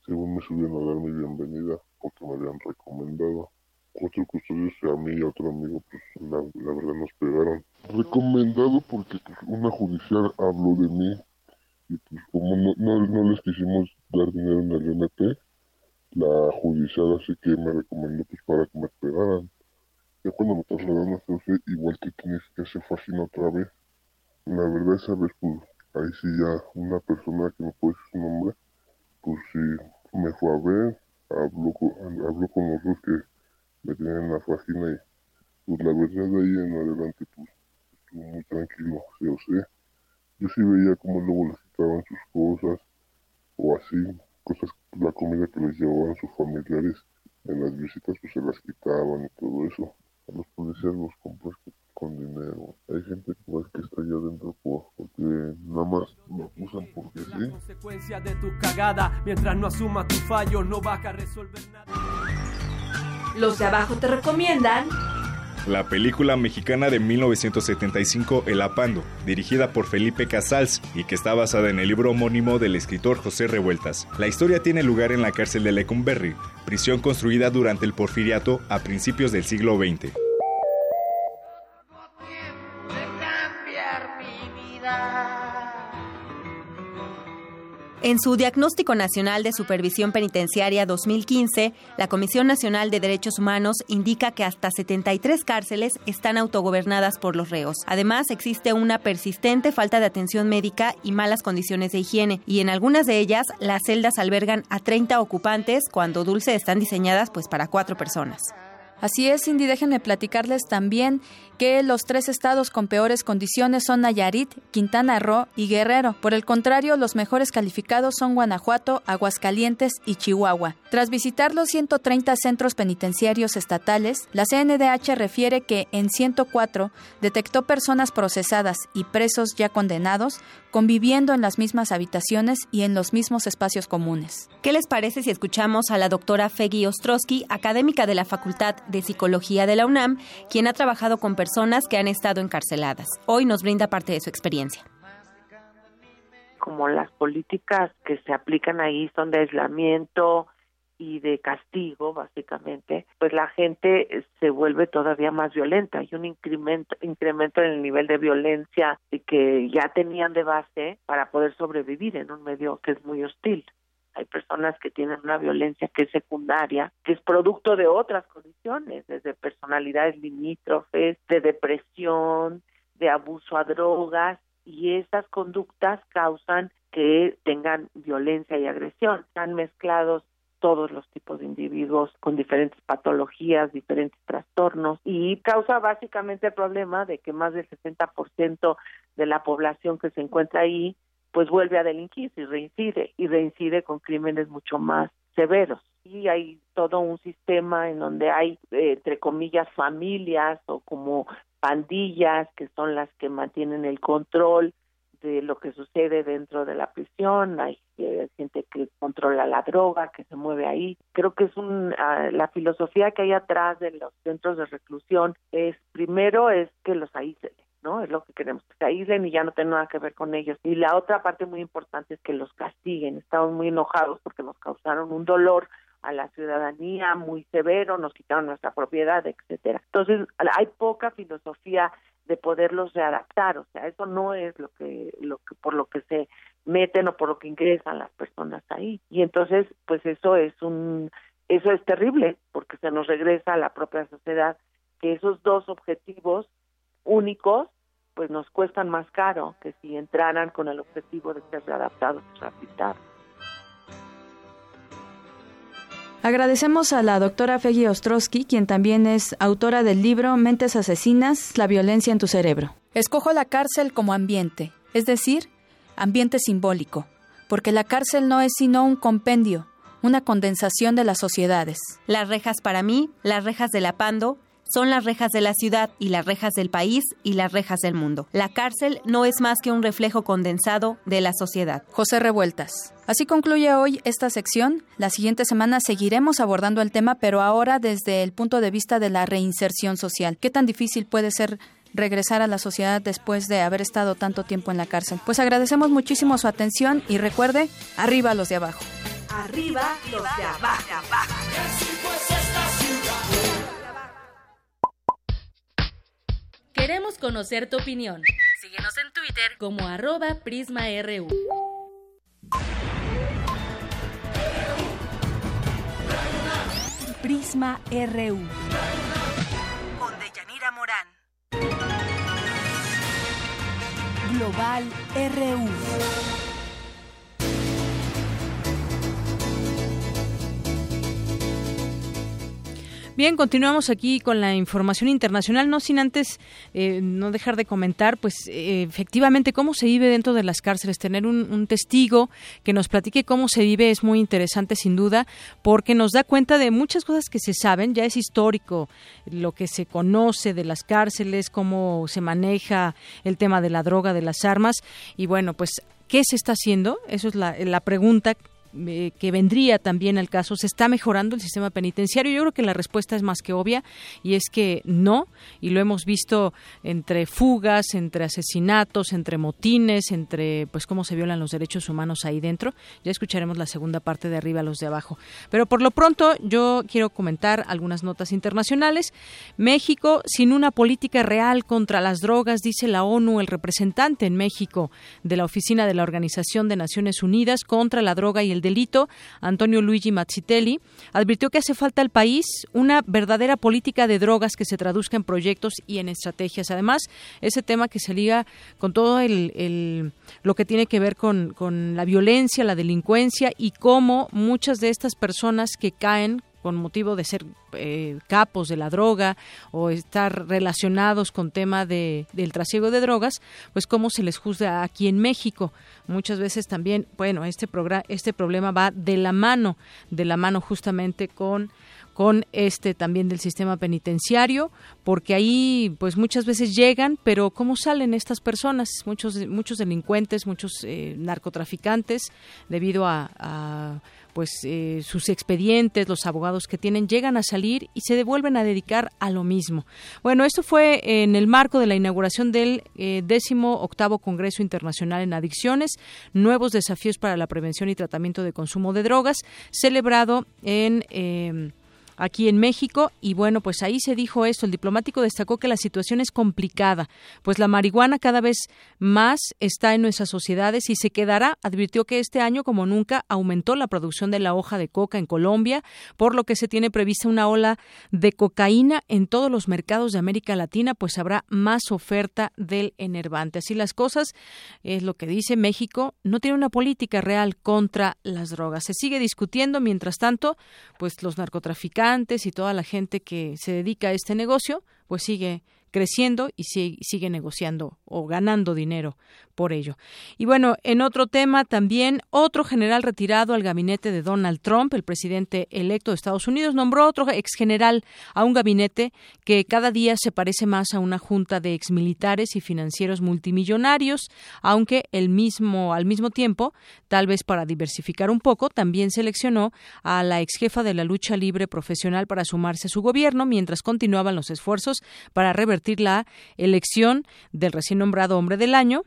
Según me subieron a dar mi bienvenida, porque me habían recomendado. Cuatro custodios a mí y a otro amigo, pues la, verdad nos pegaron. Recomendado porque pues, una judicial habló de mí y pues como no, no, les quisimos dar dinero en el MP, la judicial así que me recomendó pues para que me pegaran. Ya cuando me trasladaron a hacer igual que tienes que hacer fácil otra vez la verdad esa vez pues ahí sí ya una persona que no puede decir su nombre pues sí me fue a ver habló con, habló con los dos que me tenían en la página y pues la verdad de ahí en adelante pues estuvo muy tranquilo sí o sé yo sí veía como luego les quitaban sus cosas o así cosas la comida que les llevaban sus familiares en las visitas pues se las quitaban y todo eso a los policías los compras con dinero. Hay gente pues, que está allá adentro porque nada más lo usan porque sí. consecuencia mientras no asuma tu fallo, no vas a resolver nada. Los de abajo te recomiendan. La película mexicana de 1975 El Apando, dirigida por Felipe Casals y que está basada en el libro homónimo del escritor José Revueltas. La historia tiene lugar en la cárcel de Lecumberri, prisión construida durante el porfiriato a principios del siglo XX. En su Diagnóstico Nacional de Supervisión Penitenciaria 2015, la Comisión Nacional de Derechos Humanos indica que hasta 73 cárceles están autogobernadas por los reos. Además, existe una persistente falta de atención médica y malas condiciones de higiene, y en algunas de ellas las celdas albergan a 30 ocupantes cuando dulce están diseñadas pues para cuatro personas. Así es, Cindy, déjenme platicarles también que los tres estados con peores condiciones son Nayarit, Quintana Roo y Guerrero. Por el contrario, los mejores calificados son Guanajuato, Aguascalientes y Chihuahua. Tras visitar los 130 centros penitenciarios estatales, la CNDH refiere que en 104 detectó personas procesadas y presos ya condenados conviviendo en las mismas habitaciones y en los mismos espacios comunes. ¿Qué les parece si escuchamos a la doctora Feggy Ostrowski, académica de la Facultad de Psicología de la UNAM, quien ha trabajado con personas que han estado encarceladas? Hoy nos brinda parte de su experiencia como las políticas que se aplican ahí son de aislamiento, y de castigo, básicamente, pues la gente se vuelve todavía más violenta. Hay un incremento, incremento en el nivel de violencia que ya tenían de base para poder sobrevivir en un medio que es muy hostil. Hay personas que tienen una violencia que es secundaria, que es producto de otras condiciones, desde personalidades limítrofes, de depresión, de abuso a drogas, y esas conductas causan que tengan violencia y agresión. Están mezclados todos los tipos de individuos con diferentes patologías, diferentes trastornos y causa básicamente el problema de que más del 60% de la población que se encuentra ahí pues vuelve a delinquir y reincide y reincide con crímenes mucho más severos. Y hay todo un sistema en donde hay eh, entre comillas familias o como pandillas que son las que mantienen el control de lo que sucede dentro de la prisión, hay eh, gente que controla la droga, que se mueve ahí. Creo que es un, ah, la filosofía que hay atrás de los centros de reclusión es, primero es que los aíslen, ¿no? Es lo que queremos, que se aíslen y ya no tengan nada que ver con ellos. Y la otra parte muy importante es que los castiguen. Estamos muy enojados porque nos causaron un dolor a la ciudadanía muy severo, nos quitaron nuestra propiedad, etcétera. Entonces, hay poca filosofía de poderlos readaptar, o sea, eso no es lo que, lo que por lo que se meten o por lo que ingresan las personas ahí. Y entonces, pues eso es un eso es terrible porque se nos regresa a la propia sociedad que esos dos objetivos únicos pues nos cuestan más caro que si entraran con el objetivo de ser readaptados y rehabilitados. Agradecemos a la doctora Feggy Ostrowski, quien también es autora del libro Mentes Asesinas, la violencia en tu cerebro. Escojo la cárcel como ambiente, es decir, ambiente simbólico, porque la cárcel no es sino un compendio, una condensación de las sociedades. Las rejas para mí, las rejas de la Pando, son las rejas de la ciudad y las rejas del país y las rejas del mundo. La cárcel no es más que un reflejo condensado de la sociedad. José Revueltas. Así concluye hoy esta sección. La siguiente semana seguiremos abordando el tema, pero ahora desde el punto de vista de la reinserción social. ¿Qué tan difícil puede ser regresar a la sociedad después de haber estado tanto tiempo en la cárcel? Pues agradecemos muchísimo su atención y recuerde, arriba los de abajo. Arriba los de abajo. Queremos conocer tu opinión. Síguenos en Twitter como arroba PrismaRU. Prisma RU. Con Deyanira Morán. Global RU. Bien, continuamos aquí con la información internacional, no sin antes eh, no dejar de comentar, pues eh, efectivamente cómo se vive dentro de las cárceles. Tener un, testigo que nos platique cómo se vive es muy interesante, sin duda, porque nos da cuenta de muchas cosas que se saben, ya es histórico lo que se conoce de las cárceles, cómo se maneja el tema de la droga, de las armas, y bueno, pues ¿Qué se está haciendo? Eso es la, la pregunta que vendría también al caso, ¿se está mejorando el sistema penitenciario? Yo creo que la respuesta es más que obvia y es que no, y lo hemos visto entre fugas, entre asesinatos, entre motines, entre pues cómo se violan los derechos humanos ahí dentro. Ya escucharemos la segunda parte de arriba, los de abajo. Pero por lo pronto yo quiero comentar algunas notas internacionales. México sin una política real contra las drogas, dice la ONU, el representante en México de la Oficina de la Organización de Naciones Unidas contra la droga y el delito, Antonio Luigi Mazzitelli, advirtió que hace falta al país una verdadera política de drogas que se traduzca en proyectos y en estrategias. Además, ese tema que se liga con todo el, lo que tiene que ver con, con la violencia, la delincuencia y cómo muchas de estas personas que caen con motivo de ser eh, capos de la droga o estar relacionados con tema de, del trasiego de drogas, pues cómo se les juzga aquí en México. Muchas veces también, bueno, este, este problema va de la mano, de la mano justamente con con este también del sistema penitenciario, porque ahí pues muchas veces llegan, pero ¿cómo salen estas personas? Muchos muchos delincuentes, muchos eh, narcotraficantes, debido a, pues eh, sus expedientes, los abogados que tienen, llegan a salir y se devuelven a dedicar a lo mismo. Bueno, esto fue en el marco de la inauguración del eh, décimo octavo Congreso Internacional en Adicciones, Nuevos Desafíos para la Prevención y Tratamiento de Consumo de Drogas, celebrado en aquí en México y bueno, pues ahí se dijo esto, el diplomático destacó que la situación es complicada, pues la marihuana cada vez más está en nuestras sociedades y se quedará, advirtió que este año como nunca aumentó la producción de la hoja de coca en Colombia, por lo que se tiene prevista una ola de cocaína en todos los mercados de América Latina, pues habrá más oferta del enervante. Así las cosas, es lo que dice México, no tiene una política real contra las drogas. Se sigue discutiendo, mientras tanto, pues los narcotraficantes y toda la gente que se dedica a este negocio, pues sigue creciendo y sigue negociando o ganando dinero por ello. Y bueno, en otro tema también, otro general retirado al gabinete de Donald Trump, el presidente electo de Estados Unidos, nombró otro ex general a un gabinete que cada día se parece más a una junta de exmilitares y financieros multimillonarios, aunque el mismo, al mismo tiempo, tal vez para diversificar un poco, también seleccionó a la ex jefa de la lucha libre profesional para sumarse a su gobierno mientras continuaban los esfuerzos para revertir la elección del recién nombrado hombre del año,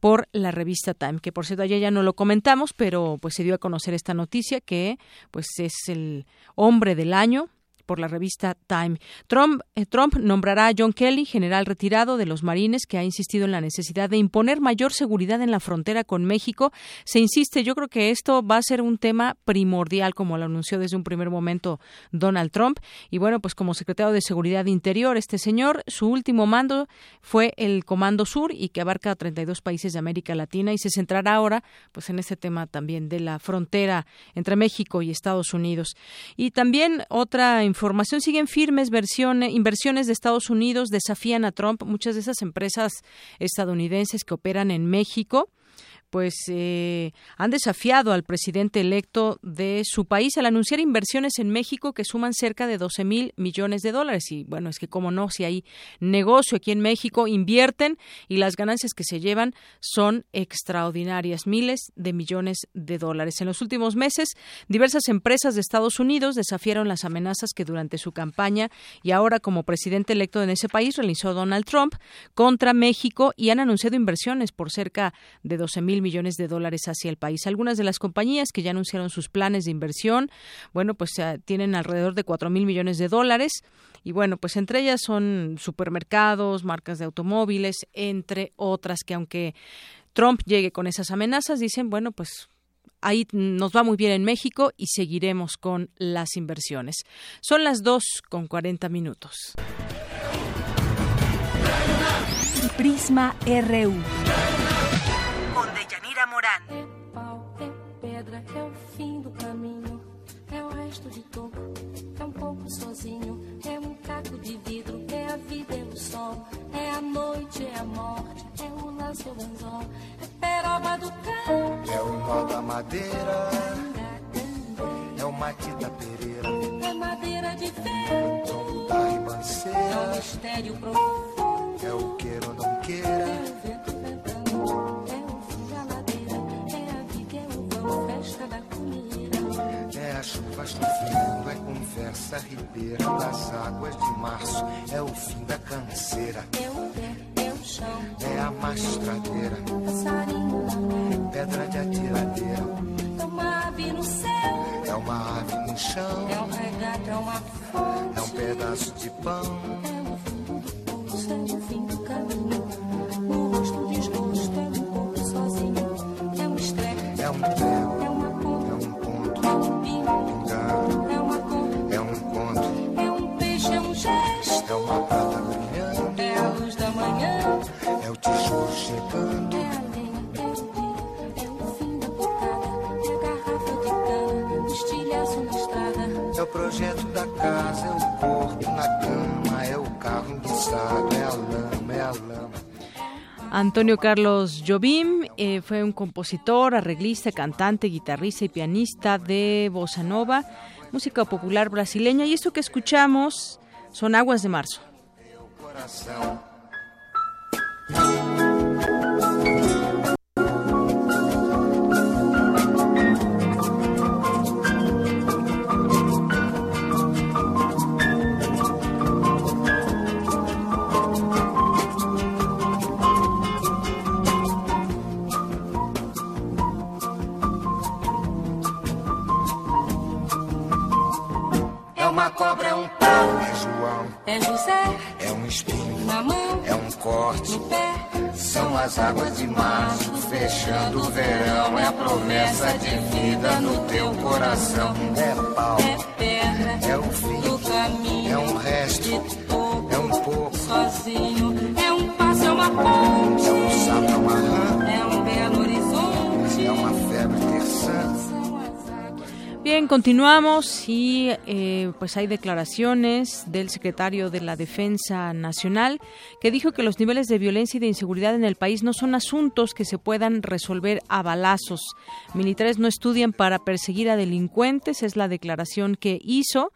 por la revista Time, que por cierto ayer ya no lo comentamos, pero pues se dio a conocer esta noticia que pues es el hombre del año por la revista Time. Trump, eh, Trump, nombrará a John Kelly, general retirado de los marines, que ha insistido en la necesidad de imponer mayor seguridad en la frontera con México. Se insiste, yo creo que esto va a ser un tema primordial, como lo anunció desde un primer momento Donald Trump. Y bueno, pues como secretario de Seguridad Interior, este señor, su último mando fue el Comando Sur y que abarca 32 países de América Latina y se centrará ahora pues en este tema también de la frontera entre México y Estados Unidos. Y también otra información siguen firmes inversiones de Estados Unidos desafían a Trump. Muchas de esas empresas estadounidenses que operan en México pues eh, han desafiado al presidente electo de su país al anunciar inversiones en México que suman cerca de 12 mil millones de dólares. Y bueno, es que como no, si hay negocio aquí en México, invierten y las ganancias que se llevan son extraordinarias, miles de millones de dólares. En los últimos meses, diversas empresas de Estados Unidos desafiaron las amenazas que durante su campaña y ahora como presidente electo en ese país realizó Donald Trump contra México y han anunciado inversiones por cerca de 12 mil millones de dólares hacia el país. Algunas de las compañías que ya anunciaron sus planes de inversión, bueno, pues tienen alrededor de cuatro mil millones de dólares y bueno, pues entre ellas son supermercados, marcas de automóviles, entre otras que aunque Trump llegue con esas amenazas, dicen, bueno, pues ahí nos va muy bien en México y seguiremos con las inversiones. Son las dos con 40 minutos. Prisma RU. Morán. É pau, é pedra, é o fim do caminho, é o resto de topo, é um pouco sozinho, é um caco de vidro, é a vida, é o sol, é a noite, é a morte, é o lance, é o anzol, é peroba do campo, é o nó da madeira, é o matita pereira, é madeira de vento, é o da ribanceira, é o mistério profundo, é o queira ou não queira, comida. É a chuva chovendo, é conversa ribeira das águas de março. É o fim da canseira. É o pé, é chão. É a mastradeira. Passarinho Pedra de atiradeira. É uma ave no céu. É uma ave no chão. É um regato, é uma fonte. É um pedaço de pão. É o fundo do poço, é o fim do caminho. Projeto a casa, é o porto na cama, é o carro enguiçado, é a lama, é a lama. Antonio Carlos Jobim eh, fue un compositor, arreglista, cantante, guitarrista y pianista de bossa nova, música popular brasileña. Y esto que escuchamos son Aguas de Marzo. É José é um espinho, na mão, é um corte. no pé. São as águas de março, fechando o verão. É a promessa de vida no teu coração. É pau, É pedra é o fim, do caminho. é um resto, de pouco, é um pouco, sozinho. É um passo, é uma ponte. é um sapo, é uma rã, É um belo horizonte. é uma febre terçã. Bien, continuamos y eh, pues hay declaraciones del secretario de la Defensa Nacional que dijo que los niveles de violencia y de inseguridad en el país no son asuntos que se puedan resolver a balazos. Militares no estudian para perseguir a delincuentes, es la declaración que hizo.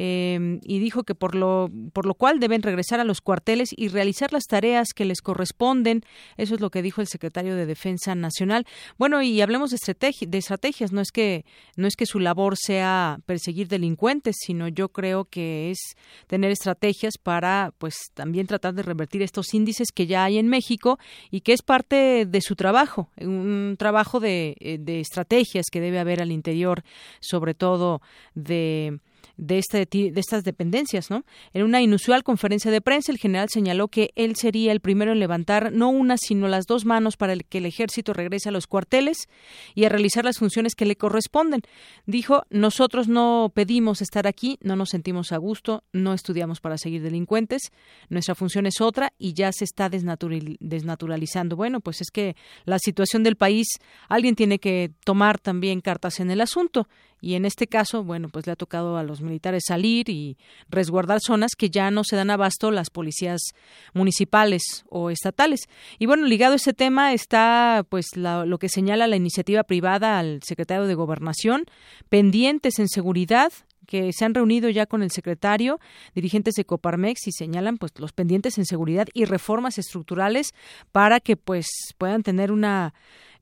Eh, y dijo que por lo, por lo cual deben regresar a los cuarteles y realizar las tareas que les corresponden. Eso es lo que dijo el secretario de Defensa Nacional. Bueno, y hablemos de, de estrategias. No es que no es que su labor sea perseguir delincuentes, sino yo creo que es tener estrategias para, pues, también tratar de revertir estos índices que ya hay en México y que es parte de su trabajo, un trabajo de, eh, de estrategias que debe haber al interior, sobre todo de de, este, de estas dependencias, ¿no? En una inusual conferencia de prensa, el general señaló que él sería el primero en levantar no una, sino las dos manos para que el ejército regrese a los cuarteles y a realizar las funciones que le corresponden. Dijo, nosotros no pedimos estar aquí, no nos sentimos a gusto, no estudiamos para seguir delincuentes, nuestra función es otra y ya se está desnatural- desnaturalizando. Bueno, pues es que la situación del país, alguien tiene que tomar también cartas en el asunto y en este caso, bueno, pues le ha tocado a los militares salir y resguardar zonas que ya no se dan abasto las policías municipales o estatales. Y bueno, ligado a ese tema está pues lo que señala la iniciativa privada al secretario de Gobernación, pendientes en seguridad que se han reunido ya con el secretario, dirigentes de Coparmex y señalan pues los pendientes en seguridad y reformas estructurales para que pues puedan tener una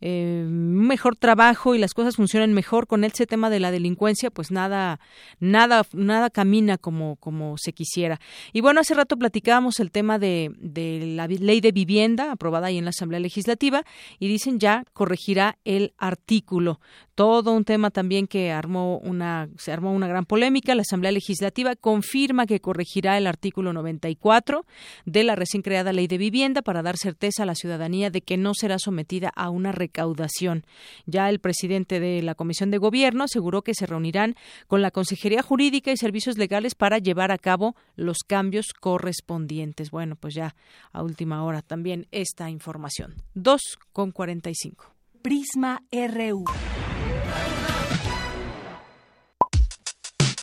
eh, mejor trabajo y las cosas funcionen mejor con ese tema de la delincuencia pues nada nada nada camina como como se quisiera. Y bueno hace rato platicábamos el tema de, de la ley de vivienda aprobada ahí en la Asamblea Legislativa y dicen ya corregirá el artículo. Todo un tema también que armó una se armó una gran polémica. La Asamblea Legislativa confirma que corregirá el artículo 94 de la recién creada ley de vivienda para dar certeza a la ciudadanía de que no será sometida a una recaudación. Ya el presidente de la Comisión de Gobierno aseguró que se reunirán con la Consejería Jurídica y Servicios Legales para llevar a cabo los cambios correspondientes. Bueno, pues ya a última hora también esta información. 2 con 45. Prisma RU.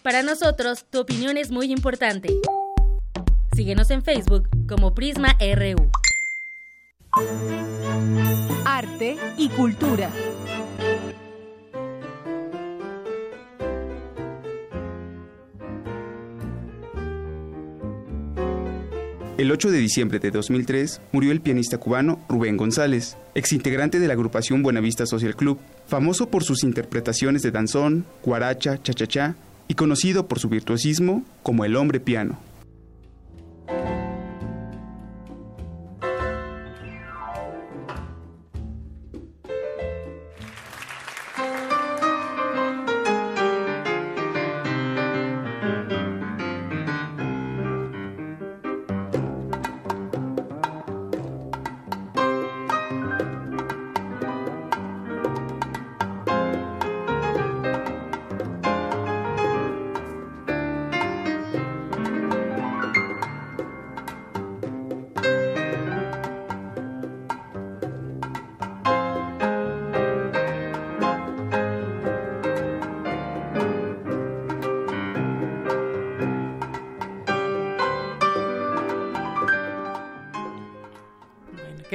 Para nosotros, tu opinión es muy importante. Síguenos en Facebook como Prisma RU. Arte y cultura. El 8 de diciembre de 2003 murió el pianista cubano Rubén González, exintegrante de la agrupación Buenavista Social Club, famoso por sus interpretaciones de danzón, guaracha, cha-cha-cha y conocido por su virtuosismo como el hombre piano.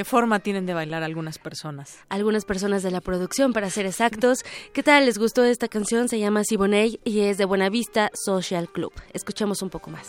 Forma tienen de bailar algunas personas? Algunas personas de la producción, para ser exactos. ¿Qué tal? ¿Les gustó esta canción? Se llama Siboney y es de Buenavista Social Club. Escuchemos un poco más.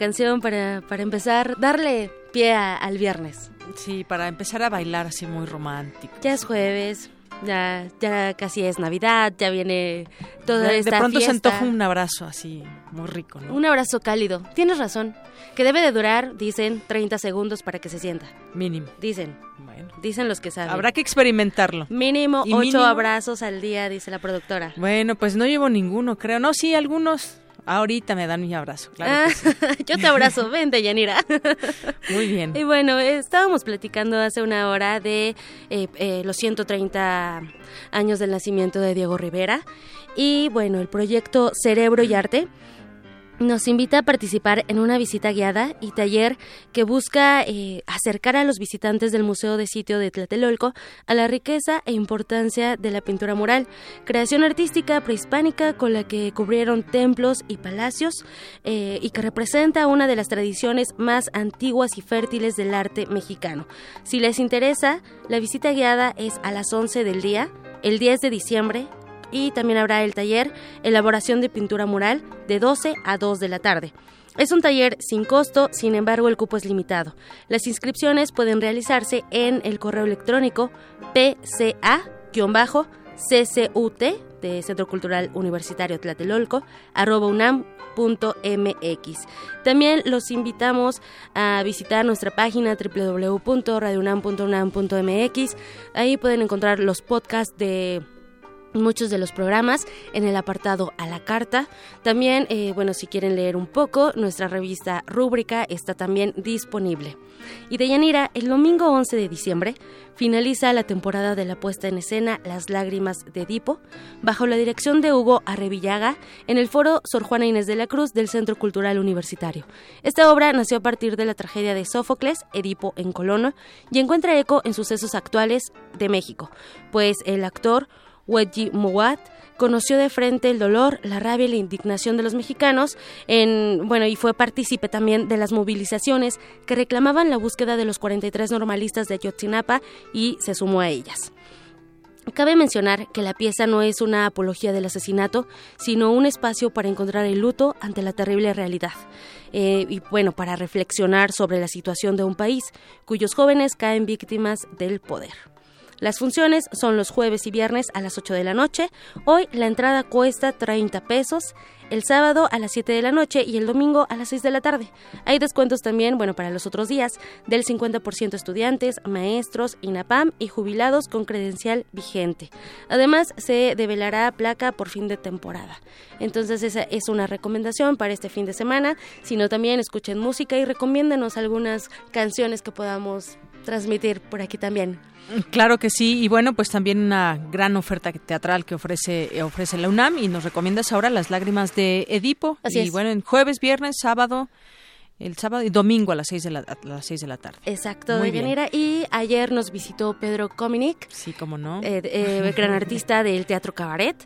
Canción para, para empezar, darle pie a- al viernes. Sí, para empezar a bailar así muy romántico. Ya es jueves, ya, ya casi es Navidad, ya viene toda de, de esta pronto se antoja un abrazo así, muy rico, ¿no? Un abrazo cálido. Tienes razón. Que debe de durar, dicen, 30 segundos para que se sienta. Mínimo. Dicen. Bueno. Dicen los que saben. Habrá que experimentarlo. Mínimo ocho mínimo- abrazos al día, dice la productora. Bueno, pues no llevo ninguno, creo. No, sí, algunos. Ahorita me dan mi abrazo, claro. Ah, que sí. <laughs> yo te abrazo, <laughs> vente, Yanira. <laughs> Muy bien. Y bueno, estábamos platicando hace una hora de eh, eh, los 130 años del nacimiento de Diego Rivera. Y bueno, el proyecto Cerebro y Arte nos invita a participar en una visita guiada y taller que busca eh, acercar a los visitantes del Museo de Sitio de Tlatelolco a la riqueza e importancia de la pintura mural, creación artística prehispánica con la que cubrieron templos y palacios eh, y que representa una de las tradiciones más antiguas y fértiles del arte mexicano. Si les interesa, la visita guiada es a las 11 del día, el 10 de diciembre y también habrá el taller Elaboración de Pintura Mural de 12 a 2 de la tarde. Es un taller sin costo, sin embargo el cupo es limitado. Las inscripciones pueden realizarse en el correo electrónico pca-ccut de Centro Cultural Universitario Tlatelolco arroba unam .mx. También los invitamos a visitar nuestra página www.radiounam.unam.mx. Ahí pueden encontrar los podcasts de muchos de los programas en el apartado a la carta. También, eh, bueno, si quieren leer un poco, nuestra revista Rúbrica está también disponible. Y de Yanira, el domingo 11 de diciembre finaliza la temporada de la puesta en escena Las Lágrimas de Edipo, bajo la dirección de Hugo Arrevillaga, en el foro Sor Juana Inés de la Cruz del Centro Cultural Universitario. Esta obra nació a partir de la tragedia de Sófocles, Edipo en Colono, y encuentra eco en sucesos actuales de México, pues el actor Wedgie Mowat conoció de frente el dolor, la rabia y la indignación de los mexicanos en, bueno, y fue partícipe también de las movilizaciones que reclamaban la búsqueda de los 43 normalistas de Ayotzinapa y se sumó a ellas. Cabe mencionar que la pieza no es una apología del asesinato, sino un espacio para encontrar el luto ante la terrible realidad. Eh, y bueno, para reflexionar sobre la situación de un país cuyos jóvenes caen víctimas del poder. Las funciones son los jueves y viernes a las 8 de la noche. Hoy la entrada cuesta 30 pesos, el sábado a las 7 de la noche y el domingo a las 6 de la tarde. Hay descuentos también, bueno, para los otros días, del 50% estudiantes, maestros, INAPAM y jubilados con credencial vigente. Además, se develará placa por fin de temporada. Entonces, esa es una recomendación para este fin de semana, sino también escuchen música y recomiéndenos algunas canciones que podamos transmitir por aquí también. Claro que sí, y bueno, pues también una gran oferta teatral que ofrece eh, ofrece la UNAM y nos recomiendas ahora Las lágrimas de Edipo. Así y es. bueno, en jueves, viernes, sábado, el sábado y domingo a las seis de la, a las seis de la tarde. Exacto, Muy de bien. Y ayer nos visitó Pedro Cominic. Sí, cómo no. eh, eh, <laughs> gran artista del Teatro Cabaret.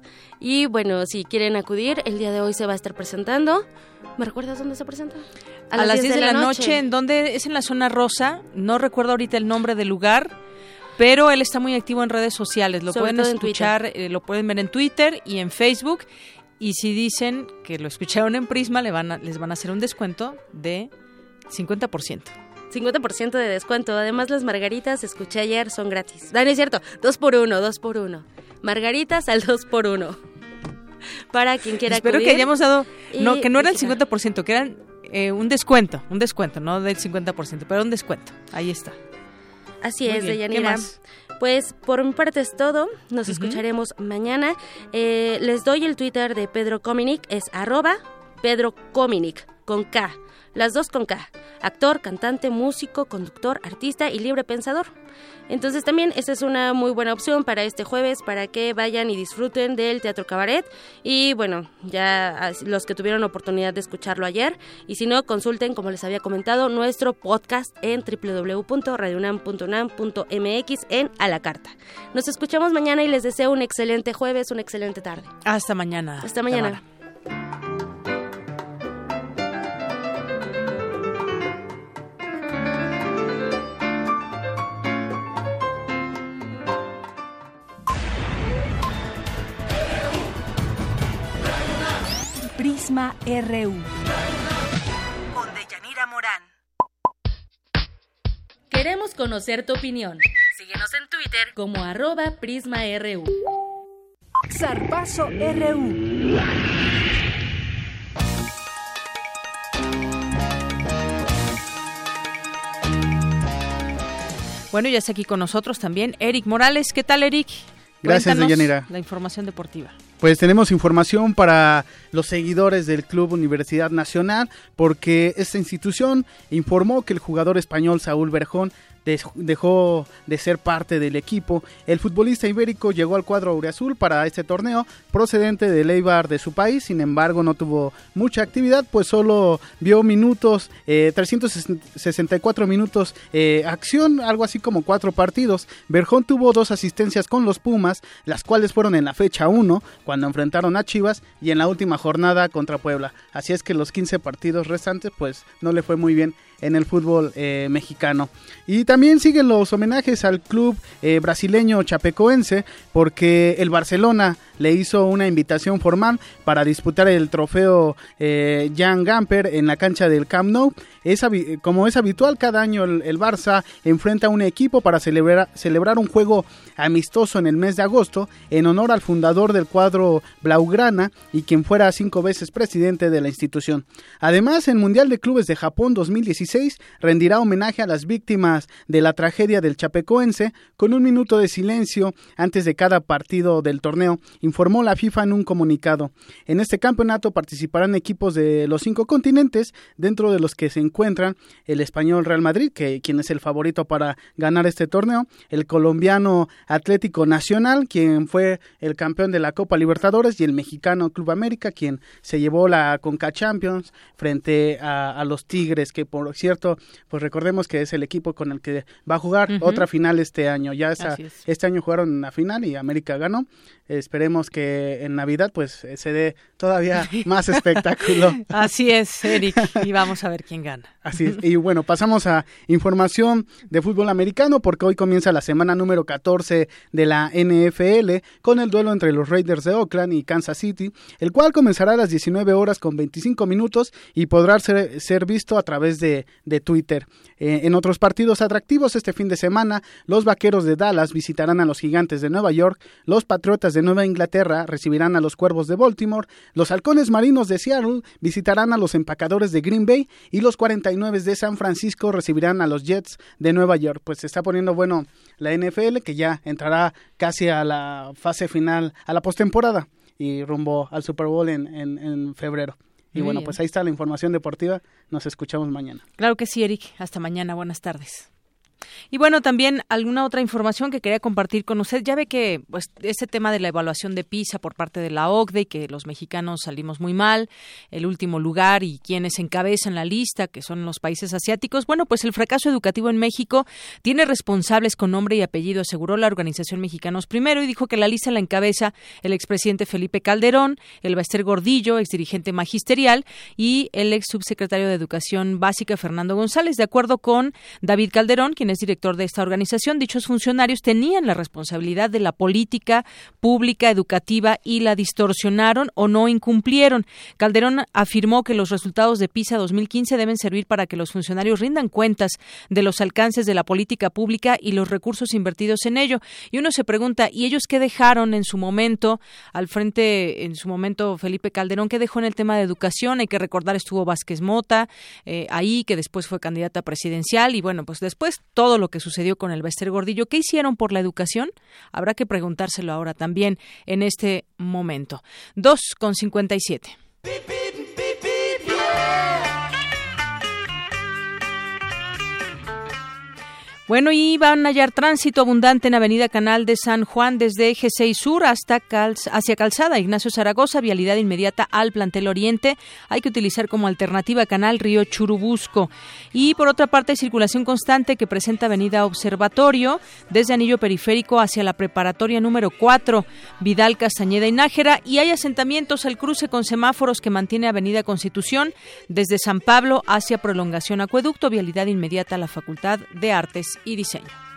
Y bueno, si quieren acudir, el día de hoy se va a estar presentando. ¿Me recuerdas dónde se presenta? A, las 10 de, la noche. en donde es en la zona rosa, no recuerdo ahorita el nombre del lugar, pero él está muy activo en redes sociales, lo Sobre pueden escuchar, eh, lo pueden ver en Twitter y en Facebook. Y si dicen que lo escucharon en Prisma, le van a- les van a hacer un descuento de 50%. 50% de descuento. Además, las margaritas, escuché ayer, son gratis. No, no es cierto. Dos por uno, dos por uno. Margaritas al dos por uno. Para quien quiera Espero acudir que hayamos dado, no, que no era el visitar. 50%, que eran eh, un descuento, un descuento, no del 50%, pero un descuento. Ahí está. Así Muy es, bien. ¿Qué Deyanira. Pues por mi parte es todo. Nos escucharemos mañana. Eh, les doy el Twitter de Pedro Cominic. Es arroba Pedro Cominic con K. Las dos con K. Actor, cantante, músico, conductor, artista y libre pensador. Entonces también esta es una muy buena opción para este jueves, para que vayan y disfruten del Teatro Cabaret. Y bueno, ya los que tuvieron oportunidad de escucharlo ayer. Y si no, consulten, como les había comentado, nuestro podcast en www.radionam.unam.mx en A la Carta. Nos escuchamos mañana y les deseo un excelente jueves, una excelente tarde. Hasta mañana. Hasta mañana. Prisma RU. Con Deyanira Morán. Queremos conocer tu opinión. Síguenos en Twitter como arroba PrismaRU. Zarpazo RU. Bueno, ya está aquí con nosotros también Eric Morales. ¿Qué tal, Eric? Gracias, Deyanira. La información deportiva. Pues tenemos información para los seguidores del Club Universidad Nacional porque esta institución informó que el jugador español Saúl Berjón dejó de ser parte del equipo. El futbolista ibérico llegó al cuadro aureazul para este torneo procedente del Eibar de su país, sin embargo no tuvo mucha actividad, pues solo vio minutos, eh, 364 minutos eh, acción, algo así como cuatro partidos. Berjón tuvo dos asistencias con los Pumas, las cuales fueron en la fecha 1, cuando enfrentaron a Chivas, y en la última jornada contra Puebla. Así es que los 15 partidos restantes, pues no le fue muy bien en el fútbol eh, mexicano. Y también siguen los homenajes al club eh, brasileño chapecoense porque el Barcelona le hizo una invitación formal para disputar el trofeo eh, Jan Gamper en la cancha del Camp Nou. Es como es habitual, cada año el, el Barça enfrenta a un equipo para celebrar, celebrar un juego amistoso en el mes de agosto en honor al fundador del cuadro Blaugrana y quien fuera cinco veces presidente de la institución. Además, el Mundial de Clubes de Japón 2016 rendirá homenaje a las víctimas de la tragedia del Chapecoense con un minuto de silencio antes de cada partido del torneo, informó la FIFA en un comunicado. En este campeonato participarán equipos de los cinco continentes, dentro de los que se encuentran el español Real Madrid, que quien es el favorito para ganar este torneo, el colombiano Atlético Nacional, quien fue el campeón de la Copa Libertadores, y el mexicano Club América, quien se llevó la Conca Champions frente a, a los Tigres, que por cierto, pues recordemos que es el equipo con el que va a jugar otra final este año. Ya esa- es. este año jugaron la final y América ganó. Esperemos que en Navidad pues eh, se dé todavía <laughs> más espectáculo. Así es, Eric. Y vamos a ver quién gana. Así es. Y bueno, pasamos a información de fútbol americano porque hoy comienza la semana número 14 de la NFL con el duelo entre los Raiders de Oakland y Kansas City, el cual comenzará a las 19 horas con 25 minutos y podrá ser, ser visto a través de, de Twitter. Eh, en otros partidos atractivos este fin de semana, los Vaqueros de Dallas visitarán a los Gigantes de Nueva York, los Patriotas de Nueva Inglaterra recibirán a los Cuervos de Baltimore, los Halcones Marinos de Seattle visitarán a los Empacadores de Green Bay y los 49 de San Francisco recibirán a los Jets de Nueva York. Pues se está poniendo bueno la NFL que ya entrará casi a la fase final, a la postemporada y rumbo al Super Bowl en, en- en febrero. Y Muy bueno, bien. pues ahí está la información deportiva. Nos escuchamos mañana. Claro que sí, Eric. Hasta mañana. Buenas tardes. Y bueno, también alguna otra información que quería compartir con usted. Ya ve que pues ese tema de la evaluación de PISA por parte de la OCDE y que los mexicanos salimos muy mal, el último lugar y quienes encabezan la lista, que son los países asiáticos. Bueno, pues el fracaso educativo en México tiene responsables con nombre y apellido, aseguró la organización Mexicanos Primero y dijo que la lista la encabeza el expresidente Felipe Calderón, el Baester Gordillo, exdirigente magisterial y el ex subsecretario de Educación Básica Fernando González. De acuerdo con David Calderón, quien es director de esta organización, dichos funcionarios tenían la responsabilidad de la política pública educativa y la distorsionaron o no incumplieron. Calderón afirmó que los resultados de PISA 2015 deben servir para que los funcionarios rindan cuentas de los alcances de la política pública y los recursos invertidos en ello. Y uno se pregunta, ¿y ellos qué dejaron en su momento al frente, en su momento Felipe Calderón, qué dejó en el tema de educación? Hay que recordar, estuvo Vázquez Mota eh, ahí, que después fue candidata presidencial y bueno, pues después todo todo lo que sucedió con el Bester Gordillo. ¿Qué hicieron por la educación? Habrá que preguntárselo ahora también en este momento. 2 Bueno, y van a hallar tránsito abundante en Avenida Canal de San Juan desde Eje 6 Sur hasta hacia Calzada Ignacio Zaragoza, vialidad inmediata al plantel Oriente. Hay que utilizar como alternativa Canal Río Churubusco. Y por otra parte, circulación constante que presenta Avenida Observatorio desde Anillo Periférico hacia la preparatoria número 4, Vidal Castañeda y Nájera. Y hay asentamientos al cruce con semáforos que mantiene Avenida Constitución desde San Pablo hacia Prolongación Acueducto, vialidad inmediata a la Facultad de Artes y diseño.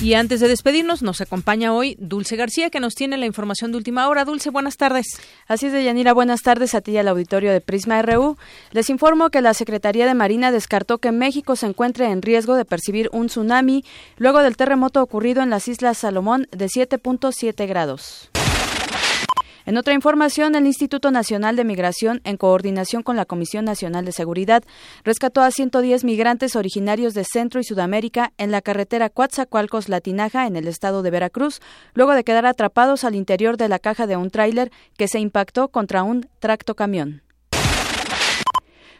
Y antes de despedirnos, nos acompaña hoy Dulce García, que nos tiene la información de última hora. Dulce, buenas tardes. Así es, Yanira, buenas tardes a ti y al auditorio de Prisma RU. Les informo que la Secretaría de Marina descartó que México se encuentre en riesgo de percibir un tsunami luego del terremoto ocurrido en las Islas Salomón de 7.7 grados. En otra información, el Instituto Nacional de Migración, en coordinación con la Comisión Nacional de Seguridad, rescató a 110 migrantes originarios de Centro y Sudamérica en la carretera Coatzacoalcos-Latinaja, en el estado de Veracruz, luego de quedar atrapados al interior de la caja de un tráiler que se impactó contra un tractocamión.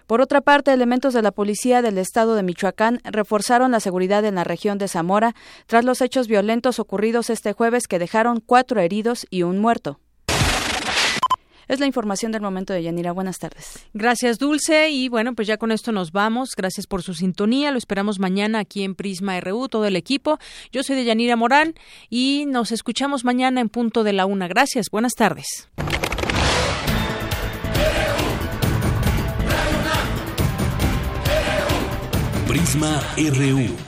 Por otra parte, elementos de la policía del estado de Michoacán reforzaron la seguridad en la región de Zamora tras los hechos violentos ocurridos este jueves que dejaron cuatro heridos y un muerto. Es la información del momento de Yanira. Buenas tardes. Gracias, Dulce. Y bueno, pues ya con esto nos vamos. Gracias por su sintonía. Lo esperamos mañana aquí en Prisma RU, todo el equipo. Yo soy de Yanira Morán y nos escuchamos mañana en punto de la una. Gracias. Buenas tardes. Prisma RU.